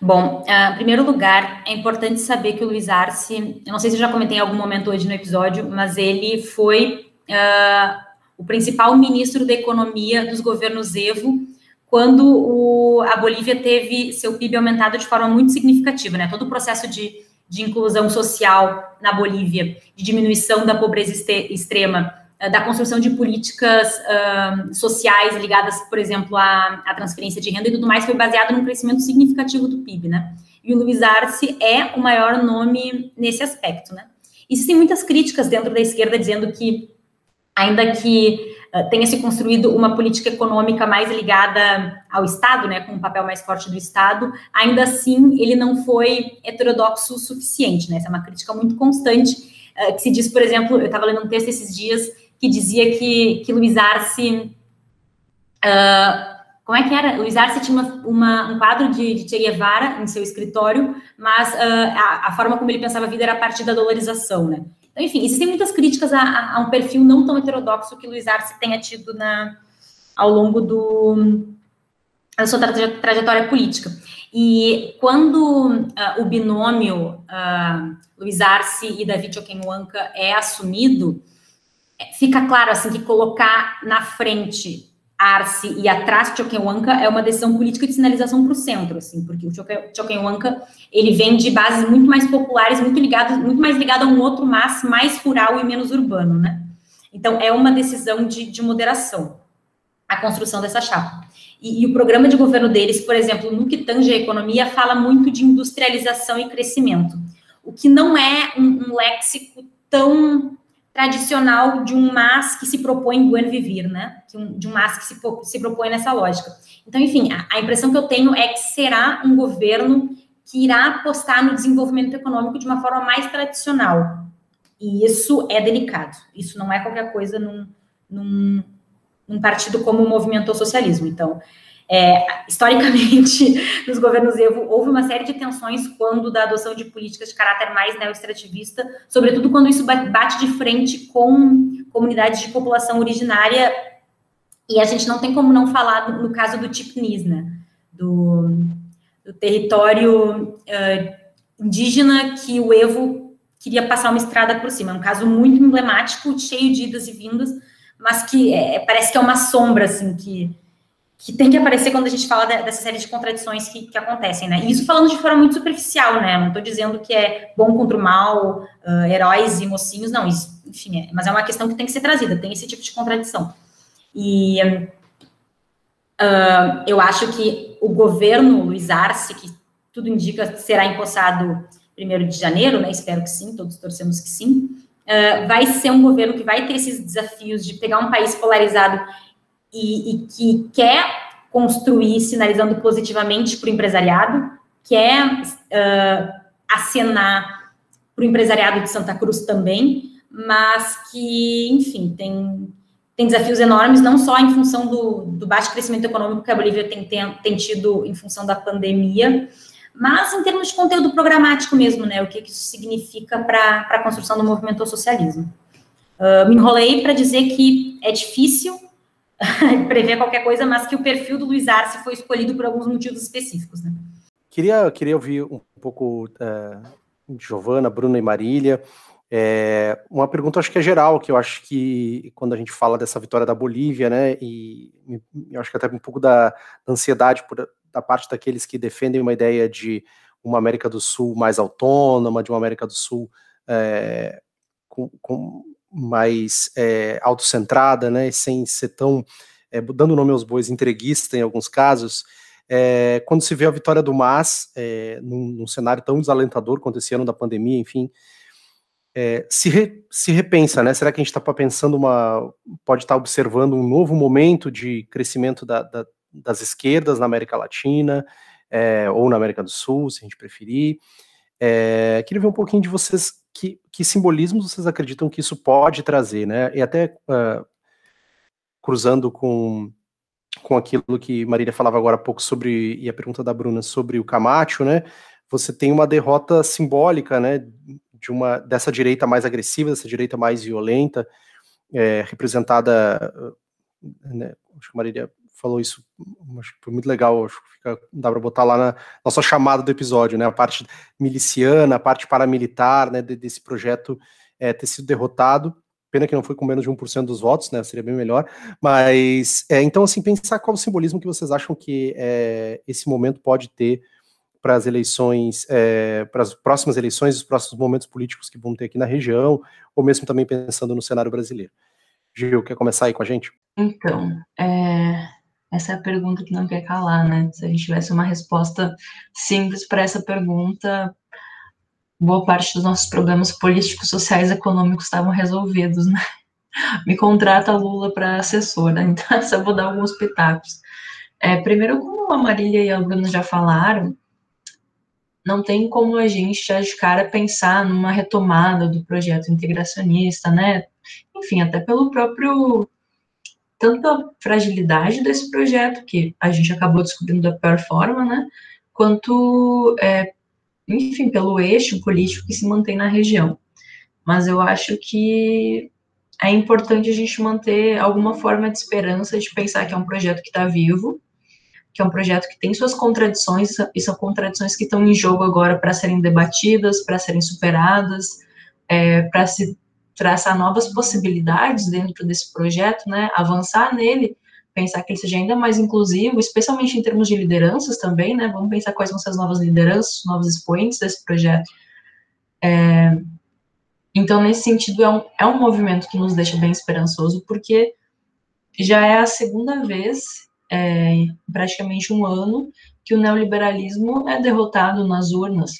Bom, uh, em primeiro lugar, é importante saber que o Luiz Arce, eu não sei se eu já comentei em algum momento hoje no episódio, mas ele foi uh, o principal ministro da economia dos governos Evo quando o, a Bolívia teve seu PIB aumentado de forma muito significativa, né? Todo o processo de, de inclusão social na Bolívia, de diminuição da pobreza extrema, da construção de políticas uh, sociais ligadas, por exemplo, à, à, transferência de renda e tudo mais, foi baseado num crescimento significativo do PIB, né? E o Luiz Arce é o maior nome nesse aspecto, né? Existem muitas críticas dentro da esquerda dizendo que, ainda que uh, tenha se construído uma política econômica mais ligada ao Estado, né, com um papel mais forte do Estado, ainda assim ele não foi heterodoxo o suficiente, né? Essa é uma crítica muito constante, uh, que se diz, por exemplo, eu estava lendo um texto esses dias que dizia que, que Luiz Arce. Uh, como é que era? Luiz Arce tinha uma, uma, um quadro de, de Che Guevara em seu escritório, mas uh, a, a, forma como ele pensava a vida era a partir da dolorização, né? Então, enfim, existem muitas críticas a, a, a um perfil não tão heterodoxo que Luiz Arce tenha tido na, ao longo do, da sua trajetória política. E quando uh, o binômio uh, Luiz Arce e David Okenwanka é assumido, fica claro assim que colocar na frente Arce e atrás Choquehuanca é uma decisão política de sinalização para o centro, assim, porque o Choquehuanca ele vem de bases muito mais populares, muito ligado, muito mais ligado a um outro mas mais rural e menos urbano, né? Então é uma decisão de, de moderação a construção dessa chapa. E, e, o programa de governo deles, por exemplo, no que tange a economia, fala muito de industrialização e crescimento, o que não é um, um léxico tão tradicional de um mas que se propõe buen vivir, né? De um mas que se, se propõe nessa lógica. Então, enfim, a, a impressão que eu tenho é que será um governo que irá apostar no desenvolvimento econômico de uma forma mais tradicional. E isso é delicado. Isso não é qualquer coisa num, num, num partido como o Movimento Socialismo. Então, é, historicamente, *laughs* nos governos Evo, houve uma série de tensões quando da adoção de políticas de caráter mais neoextrativista, sobretudo quando isso bate de frente com comunidades de população originária, e a gente não tem como não falar no, caso do Tipnis, né, do, do território uh, indígena que o Evo queria passar uma estrada por cima. É um caso muito emblemático, cheio de idas e vindas, mas que é, parece que é uma sombra, assim, que que tem que aparecer quando a gente fala dessa série de contradições que, que acontecem, né? E isso falando de forma muito superficial, né? Não estou dizendo que é bom contra o mal, uh, heróis e mocinhos, não, isso, enfim, é, mas é uma questão que tem que ser trazida, tem esse tipo de contradição. E uh, eu acho que o governo Luiz Arce, que tudo indica será empossado primeiro de janeiro, né? Espero que sim, todos torcemos que sim. Uh, vai ser um governo que vai ter esses desafios de pegar um país polarizado e, e que quer construir, sinalizando positivamente para o empresariado, quer uh, acenar para o empresariado de Santa Cruz também, mas que, enfim, tem, tem desafios enormes, não só em função do, do baixo crescimento econômico que a Bolívia tem, tem, tem tido em função da pandemia, mas em termos de conteúdo programático mesmo, né? O que, que isso significa para a construção do movimento ao socialismo. Uh, me enrolei para dizer que é difícil *laughs* prever qualquer coisa, mas que o perfil do Luiz Arce foi escolhido por alguns motivos específicos. Né? Queria, queria ouvir um pouco uh, de Giovana, Bruna e Marília. É, uma pergunta, acho que é geral, que eu acho que quando a gente fala dessa vitória da Bolívia, né, e eu acho que até um pouco da, da ansiedade por, da parte daqueles que defendem uma ideia de uma América do Sul mais autônoma, de uma América do Sul é, com, com mais é, autocentrada, né, sem ser tão, é, dando nome aos bois, entreguista em alguns casos, é, quando se vê a vitória do MAS, é, num, num, cenário tão desalentador quanto esse ano da pandemia, enfim, é, se, re, se repensa, né, será que a gente está pensando uma, pode estar tá observando um novo momento de crescimento da, da, das esquerdas na América Latina, é, ou na América do Sul, se a gente preferir, queria ver um pouquinho de vocês que, que simbolismos vocês acreditam que isso pode trazer, né? E até uh, cruzando com, com aquilo que Marília falava agora há pouco sobre, e a pergunta da Bruna sobre o Camacho, né? Você tem uma derrota simbólica, né? De uma, dessa direita mais agressiva, dessa direita mais violenta, é, representada, né, acho que a Marília falou isso, acho que foi muito legal, acho que fica, dá para botar lá na nossa chamada do episódio, né, a parte miliciana, a parte paramilitar, né, desse projeto é, ter sido derrotado, pena que não foi com menos de 1% dos votos, né, seria bem melhor, mas, é, então, assim, pensar qual o simbolismo que vocês acham que é, esse momento pode ter para as eleições, é, para as próximas eleições, os próximos momentos políticos que vão ter aqui na região, ou mesmo também pensando no cenário brasileiro. Gil, quer começar aí com a gente? Então, é, essa é a pergunta que não quer calar, né? Se a gente tivesse uma resposta simples para essa pergunta, boa parte dos nossos problemas políticos, sociais e econômicos estavam resolvidos, né? *laughs* Me contrata Lula para assessora, *laughs* então só vou dar alguns pitacos. É, primeiro, como a Marília e a Bruna já falaram, não tem como a gente já de cara pensar numa retomada do projeto integracionista, né? enfim, até pelo próprio tanta fragilidade desse projeto que a gente acabou descobrindo da pior forma, né? Quanto, é, enfim, pelo eixo político que se mantém na região. Mas eu acho que é importante a gente manter alguma forma de esperança de pensar que é um projeto que está vivo, que é um projeto que tem suas contradições, e são contradições que estão em jogo agora para serem debatidas, para serem superadas, é, para se traçar novas possibilidades dentro desse projeto, né, avançar nele, pensar que ele seja ainda mais inclusivo, especialmente em termos de lideranças também, né, vamos pensar quais vão ser as novas lideranças, novos expoentes desse projeto. É, então, nesse sentido, é um, é um movimento que nos deixa bem esperançoso, porque já é a segunda vez, é, praticamente um ano, que o neoliberalismo é derrotado nas urnas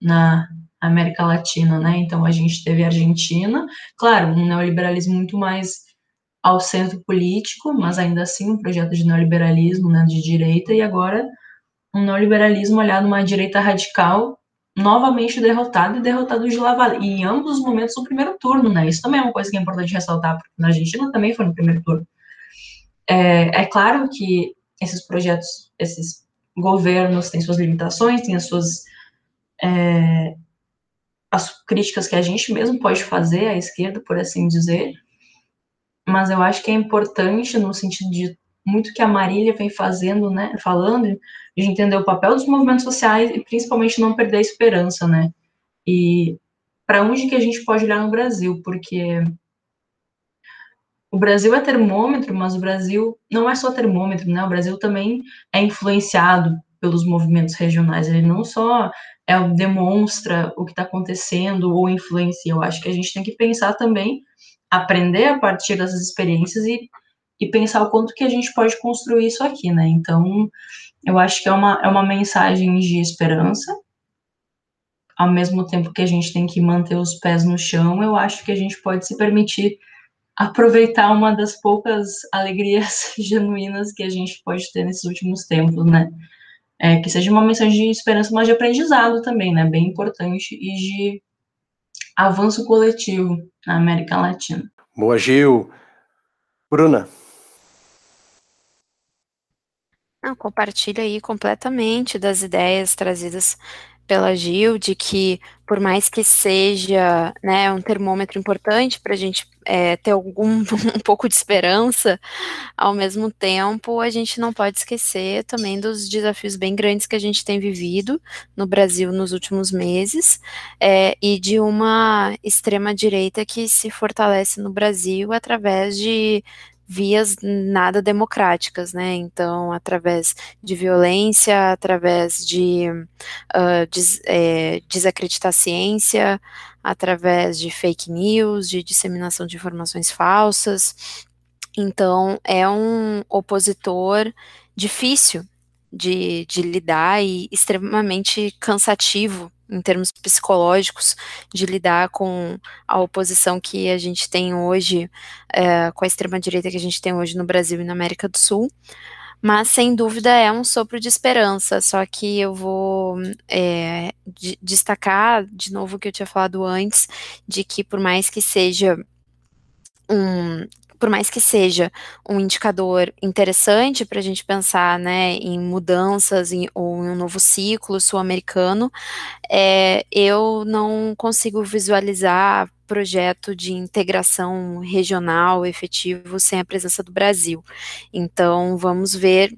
na América Latina, né? Então, a gente teve a Argentina, claro, um neoliberalismo muito mais ao centro político, mas ainda assim um projeto de neoliberalismo, né, de direita, e agora um neoliberalismo olhado uma direita radical novamente derrotado e derrotado de lavada. E em ambos os momentos no primeiro turno, né? Isso também é uma coisa que é importante ressaltar, porque na Argentina também foi no primeiro turno. É, é claro que esses projetos, esses governos têm suas limitações, têm as suas é, as críticas que a gente mesmo pode fazer à esquerda, por assim dizer, mas eu acho que é importante no sentido de muito que a Marília vem fazendo, né, falando, de entender o papel dos movimentos sociais e principalmente não perder a esperança, né? E para onde que a gente pode olhar no Brasil? Porque o Brasil é termômetro, mas o Brasil não é só termômetro, né? O Brasil também é influenciado pelos movimentos regionais. Ele não só é, demonstra o que está acontecendo ou influencia. Eu acho que a gente tem que pensar também, aprender a partir dessas experiências e, e pensar o quanto que a gente pode construir isso aqui, né? Então, eu acho que é uma, é uma mensagem de esperança, ao mesmo tempo que a gente tem que manter os pés no chão, eu acho que a gente pode se permitir aproveitar uma das poucas alegrias *laughs* genuínas que a gente pode ter nesses últimos tempos, né? É, que seja uma mensagem de esperança, mas de aprendizado também, né? Bem importante e de avanço coletivo na América Latina. Boa, Gil. Bruna. Não, compartilho aí completamente das ideias trazidas pela Gil, de que por mais que seja né, um termômetro importante para a gente é, ter algum *laughs* um pouco de esperança, ao mesmo tempo a gente não pode esquecer também dos desafios bem grandes que a gente tem vivido no Brasil nos últimos meses é, e de uma extrema direita que se fortalece no Brasil através de vias nada democráticas, né? Então, através de violência, através de uh, é, desacreditar a ciência, através de fake news, de disseminação de informações falsas. Então, é um opositor difícil de, de lidar e extremamente cansativo em termos psicológicos, de lidar com a oposição que a gente tem hoje, é, com a extrema-direita que a gente tem hoje no Brasil e na América do Sul. Mas, sem dúvida, é um sopro de esperança. Só que eu vou é, de, destacar, de novo, o que eu tinha falado antes, de que, por mais que seja um, por mais que seja um indicador interessante para a gente pensar né, em mudanças em, ou em um novo ciclo sul-americano, é, eu não consigo visualizar projeto de integração regional efetivo sem a presença do Brasil. Então, vamos ver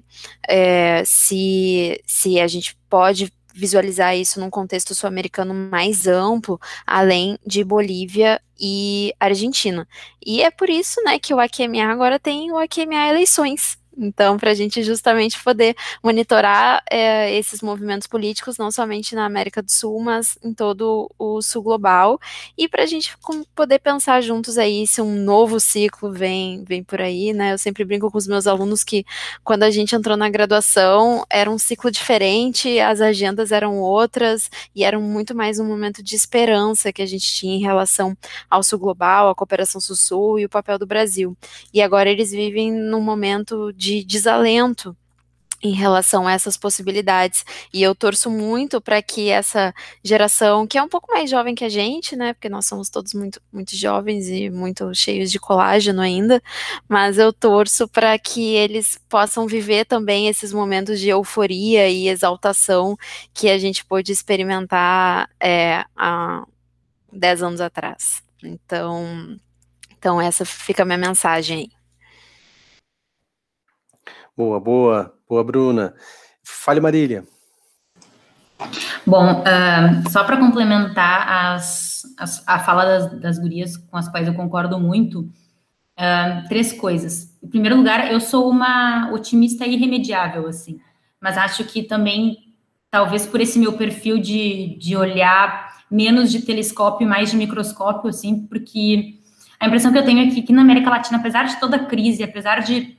é, se, se a gente pode visualizar isso num contexto sul-americano mais amplo, além de Bolívia e Argentina. E é por isso, né, que o AQMA agora tem o AQMA eleições. Então, para a gente justamente poder monitorar é, esses movimentos políticos, não somente na América do Sul, mas em todo o sul global, e para a gente poder pensar juntos aí se um novo ciclo vem, vem por aí, né? Eu sempre brinco com os meus alunos que quando a gente entrou na graduação era um ciclo diferente, as agendas eram outras e era muito mais um momento de esperança que a gente tinha em relação ao sul global, à cooperação sul-sul e o papel do Brasil. E agora eles vivem num momento de de desalento em relação a essas possibilidades. E eu torço muito para que essa geração, que é um pouco mais jovem que a gente, né, porque nós somos todos muito, muito jovens e muito cheios de colágeno ainda, mas eu torço para que eles possam viver também esses momentos de euforia e exaltação que a gente pôde experimentar é, há 10 anos atrás. Então, então essa fica a minha mensagem aí. Boa, boa, boa, Bruna. Fale, Marília. Bom, uh, só para complementar as, as, a fala das, das, gurias com as quais eu concordo muito, uh, três coisas. Em primeiro lugar, eu sou uma otimista irremediável, assim, mas acho que também, talvez por esse meu perfil de, de olhar menos de telescópio e mais de microscópio, assim, porque a impressão que eu tenho é que, que na América Latina, apesar de toda a crise, apesar de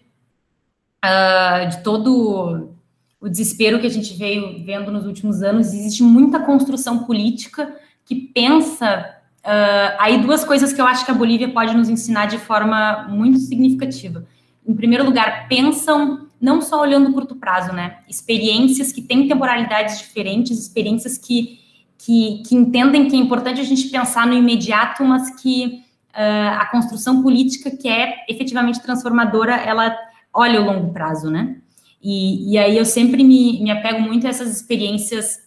uh, de todo o desespero que a gente veio vendo nos últimos anos, existe muita construção política que pensa. Uh, aí, duas coisas que eu acho que a Bolívia pode nos ensinar de forma muito significativa. Em primeiro lugar, pensam não só olhando curto prazo, né? Experiências que têm temporalidades diferentes, experiências que, que, que entendem que é importante a gente pensar no imediato, mas que uh, a construção política que é efetivamente transformadora, ela olha o longo prazo, né? E, e aí eu sempre me, me apego muito a essas experiências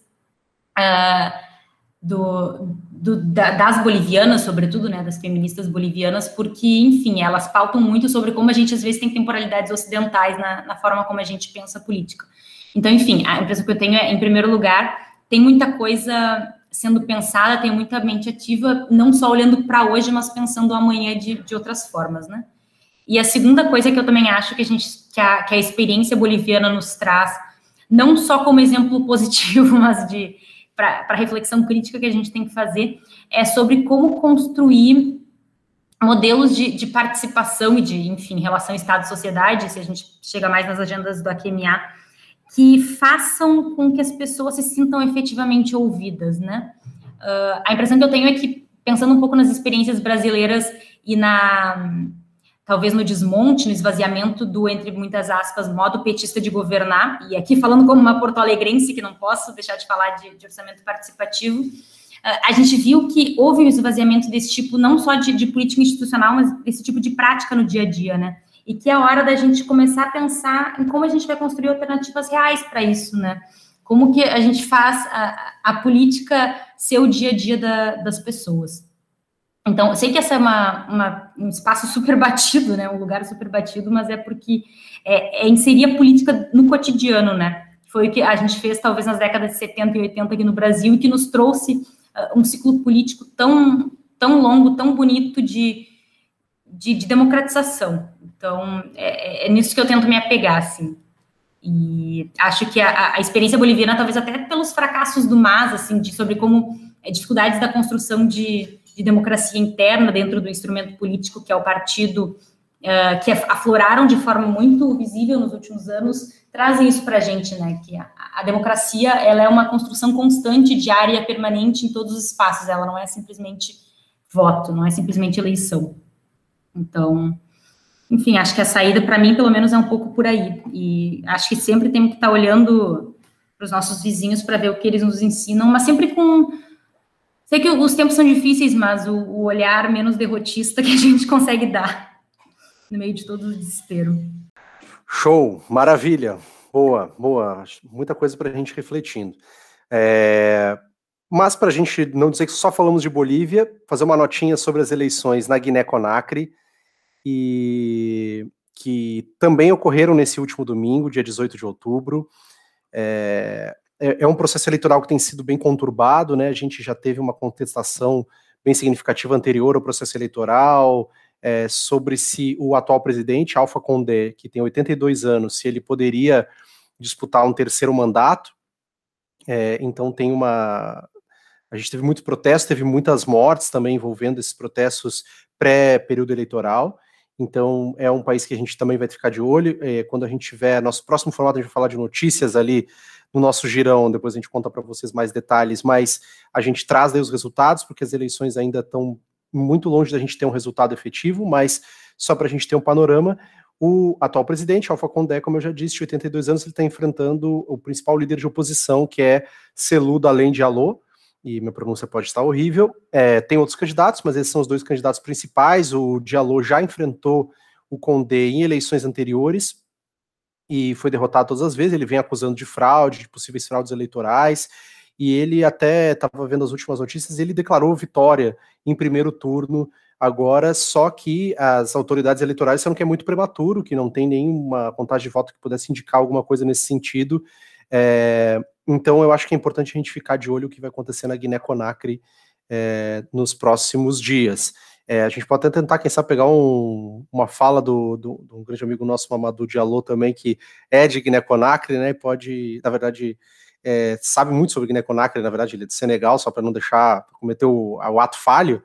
uh, do, do, da, das bolivianas, sobretudo, né, das feministas bolivianas, porque, enfim, elas pautam muito sobre como a gente, às vezes, tem temporalidades ocidentais na, na forma como a gente pensa política. Então, enfim, a impressão que eu tenho é, em primeiro lugar, tem muita coisa sendo pensada, tem muita mente ativa, não só olhando para hoje, mas pensando amanhã de, de outras formas, né? E a segunda coisa que eu também acho que a gente que a, que a experiência boliviana nos traz, não só como exemplo *laughs* positivo, mas de para reflexão crítica que a gente tem que fazer, é sobre como construir modelos de, de participação e de, enfim, relação Estado-sociedade, se a gente chega mais nas agendas do AQMA, que façam com que as pessoas se sintam efetivamente ouvidas, né? Uh, a impressão que eu tenho é que, pensando um pouco nas experiências brasileiras e na talvez no desmonte, no esvaziamento do, entre muitas aspas, modo petista de governar, e aqui falando como uma porto-alegrense, que não posso deixar de falar de, de orçamento participativo, uh, a gente viu que houve um esvaziamento desse tipo, não só de, de, política institucional, mas desse tipo de prática no dia a dia, né? E que é hora da gente começar a pensar em como a gente vai construir alternativas reais para isso, né? Como que a gente faz a, a política ser o dia a dia da, das pessoas. Então, eu sei que essa é uma, uma, um espaço *laughs* super batido, né? Um lugar super batido, mas é porque é, é inserir a política no cotidiano, né? Foi o que a gente fez, talvez, nas décadas de 70 e 80 aqui no Brasil, e que nos trouxe uh, um ciclo político tão, tão longo, tão bonito de, de, de democratização. Então, é, é, nisso que eu tento me apegar, assim. E acho que a, a experiência boliviana, talvez até pelos fracassos do MAS, assim, de, sobre como é, dificuldades da construção de de democracia interna dentro do instrumento político, que é o partido, uh, que afloraram de forma muito visível nos últimos anos, trazem isso para a gente, né? Que a, a, democracia ela é uma construção constante, diária, permanente em todos os espaços. Ela não é simplesmente voto, não é simplesmente eleição. Então, enfim, acho que a saída para mim, pelo menos, é um pouco por aí. E acho que sempre temos que estar tá olhando para os nossos vizinhos para ver o que eles nos ensinam, mas sempre com Sei que os tempos são difíceis, mas o, o olhar menos derrotista que a gente consegue dar no meio de todo o desespero. Show, maravilha, boa, boa, muita coisa para a gente refletindo. É, mas para a gente não dizer que só falamos de Bolívia, fazer uma notinha sobre as eleições na Guiné-Conakry e que também ocorreram nesse último domingo, dia 18 de outubro. É, é, é um processo eleitoral que tem sido bem conturbado, né? A gente já teve uma contestação bem significativa anterior ao processo eleitoral, é, sobre se o atual presidente, Alpha Condé, que tem 82 anos, se ele poderia disputar um terceiro mandato. É, então tem uma. A gente teve muito protesto, teve muitas mortes também envolvendo esses protestos pré-período eleitoral. Então é um país que a gente também vai ficar de olho. É, quando a gente tiver nosso próximo formato, a gente vai falar de notícias ali no nosso girão, depois a gente conta para vocês mais detalhes, mas a gente traz os resultados, porque as eleições ainda estão muito longe da gente ter um resultado efetivo, mas só para a gente ter um panorama, O atual presidente, Alfa Condé, como eu já disse, de 82 anos, ele está enfrentando o principal líder de oposição, que é Celudo Além de Alô, e minha pronúncia pode estar horrível. É, tem outros candidatos, mas esses são os dois candidatos principais. O Diallo já enfrentou o Condé em eleições anteriores e foi derrotado todas as vezes. Ele vem acusando de fraude, de possíveis fraudes eleitorais. E ele até estava vendo as últimas notícias, ele declarou vitória em primeiro turno agora, só que as autoridades eleitorais disseram que é muito prematuro, que não tem nenhuma contagem de voto que pudesse indicar alguma coisa nesse sentido. É, então eu acho que é importante a gente ficar de olho o que vai acontecer na Guiné-Conakry é, nos próximos dias. É, a gente pode até tentar, quem sabe, pegar um, uma fala do, do, do, um grande amigo nosso, Mamadou Diallo, também, que é de Guiné-Conakry, né, e pode, na verdade, é, sabe muito sobre Guiné-Conakry, na verdade, ele é de Senegal, só para não deixar, cometer o, o, ato falho,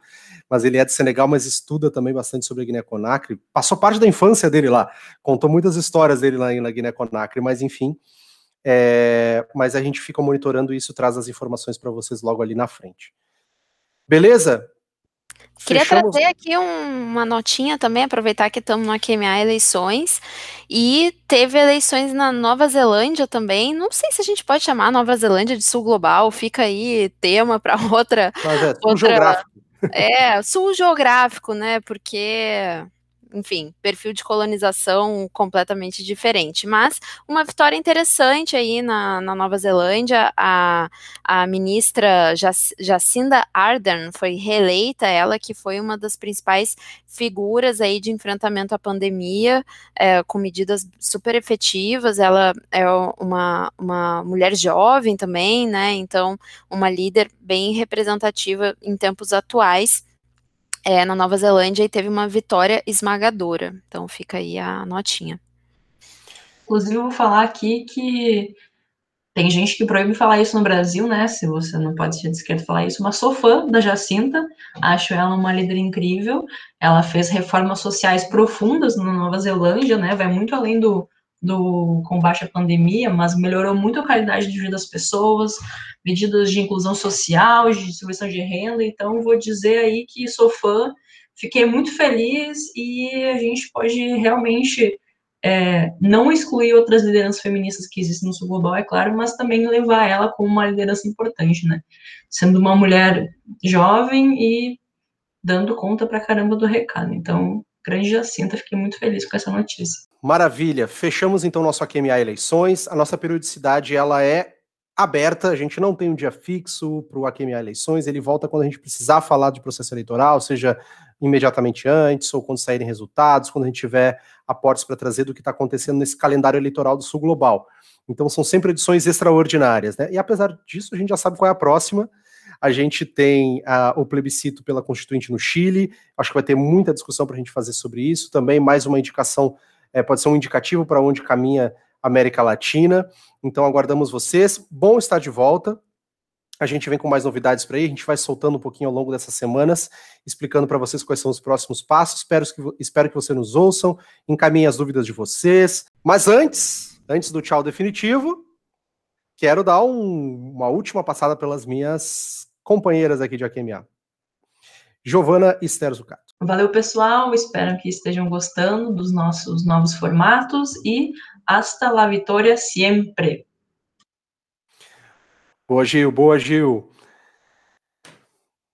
mas ele é de Senegal, mas estuda também bastante sobre Guiné-Conakry, passou parte da infância dele lá, contou muitas histórias dele lá na Guiné-Conakry, mas enfim, é, mas a gente fica monitorando isso, traz as informações para vocês logo ali na frente. Beleza? Queria Fechamos. trazer aqui um, uma notinha também, aproveitar que estamos no AQMA eleições, e teve eleições na Nova Zelândia também. Não sei se a gente pode chamar Nova Zelândia de Sul Global, fica aí tema para *laughs* outra. Mas é, sul outra, geográfico. É, sul geográfico, né? Porque enfim, perfil de colonização completamente diferente. Mas uma vitória interessante aí na, na Nova Zelândia, a, a ministra Jacinda Ardern foi reeleita, ela que foi uma das principais figuras aí de enfrentamento à pandemia, é, com medidas super efetivas, ela é uma, uma mulher jovem também, né, então uma líder bem representativa em tempos atuais, é, na Nova Zelândia e teve uma vitória esmagadora. Então fica aí a notinha. Inclusive, eu vou falar aqui que tem gente que proíbe falar isso no Brasil, né? Se você não pode ser discreto falar isso, mas sou fã da Jacinta, acho ela uma líder incrível. Ela fez reformas sociais profundas na Nova Zelândia, né? Vai muito além do, do combate à pandemia, mas melhorou muito a qualidade de vida das pessoas, medidas de inclusão social, de distribuição de renda. Então, vou dizer aí que sou fã, fiquei muito feliz e a gente pode realmente é, não excluir outras lideranças feministas que existem no sul global, é claro, mas também levar ela como uma liderança importante, né? Sendo uma mulher jovem e dando conta pra caramba do recado. Então, grande Jacinta, fiquei muito feliz com essa notícia. Maravilha. Fechamos então nosso AQMA eleições. A nossa periodicidade ela é aberta, a gente não tem um dia fixo para o AQMA eleições, ele volta quando a gente precisar falar de processo eleitoral, seja imediatamente antes ou quando saírem resultados, quando a gente tiver aportes para trazer do que está acontecendo nesse calendário eleitoral do Sul Global. Então são sempre edições extraordinárias, né? E apesar disso, a gente já sabe qual é a próxima. A gente tem uh, o plebiscito pela Constituinte no Chile, acho que vai ter muita discussão para a gente fazer sobre isso. Também mais uma indicação é, pode ser um indicativo para onde caminha a América Latina. Então aguardamos vocês. Bom estar de volta. A gente vem com mais novidades para aí, a gente vai soltando um pouquinho ao longo dessas semanas, explicando para vocês quais são os próximos passos. Espero que, espero que vocês nos ouçam, encaminhem as dúvidas de vocês. Mas antes, antes do tchau definitivo, quero dar um, uma última passada pelas minhas companheiras aqui de AQMA. Giovana Esther Zucato. Valeu, pessoal. Espero que estejam gostando dos nossos novos formatos e hasta la vitória sempre. Boa, Gil. Boa, Gil.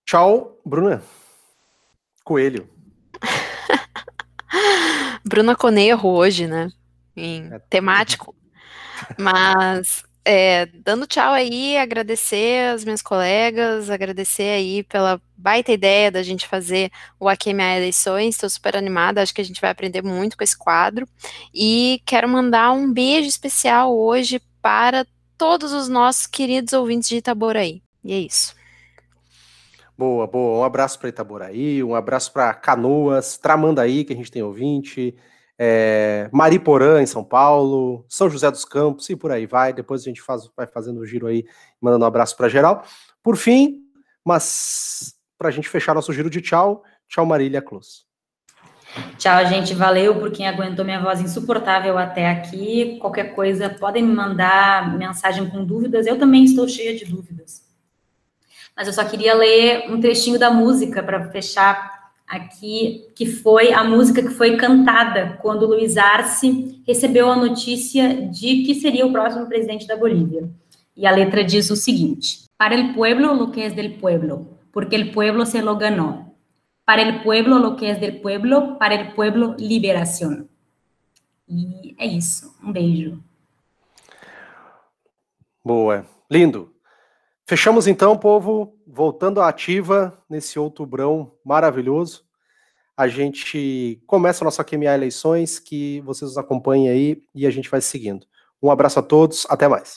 Tchau, Bruna. Coelho. *laughs* Bruna Conejo hoje, né? Em é. temático. Mas é, dando tchau aí, agradecer as minhas colegas, agradecer aí pela baita ideia da gente fazer o AQMA Eleições, estou super animada, acho que a gente vai aprender muito com esse quadro, e quero mandar um beijo especial hoje para todos os nossos queridos ouvintes de Itaboraí, e é isso. Boa, boa, um abraço para Itaboraí, um abraço para Canoas, Tramandaí, que a gente tem ouvinte, é, Mariporã, em São Paulo, São José dos Campos e por aí vai. Depois a gente faz, vai fazendo o giro aí, mandando um abraço para geral. Por fim, mas para a gente fechar nosso giro de tchau, tchau Marília Close. Tchau, gente. Valeu por quem aguentou minha voz insuportável até aqui. Qualquer coisa, podem me mandar mensagem com dúvidas. Eu também estou cheia de dúvidas. Mas eu só queria ler um trechinho da música para fechar aqui, que foi a música que foi cantada quando Luiz Arce recebeu a notícia de que seria o próximo presidente da Bolívia. E a letra diz o seguinte: Para el pueblo lo que es del pueblo, porque el pueblo se lo ganó. Para el pueblo lo que es del pueblo, para el pueblo liberación. E é isso. Um beijo. Boa. Lindo. Fechamos então, povo, voltando à ativa nesse outubrão maravilhoso. A gente começa a nossa QMA Eleições, que vocês nos acompanhem aí e a gente vai seguindo. Um abraço a todos, até mais.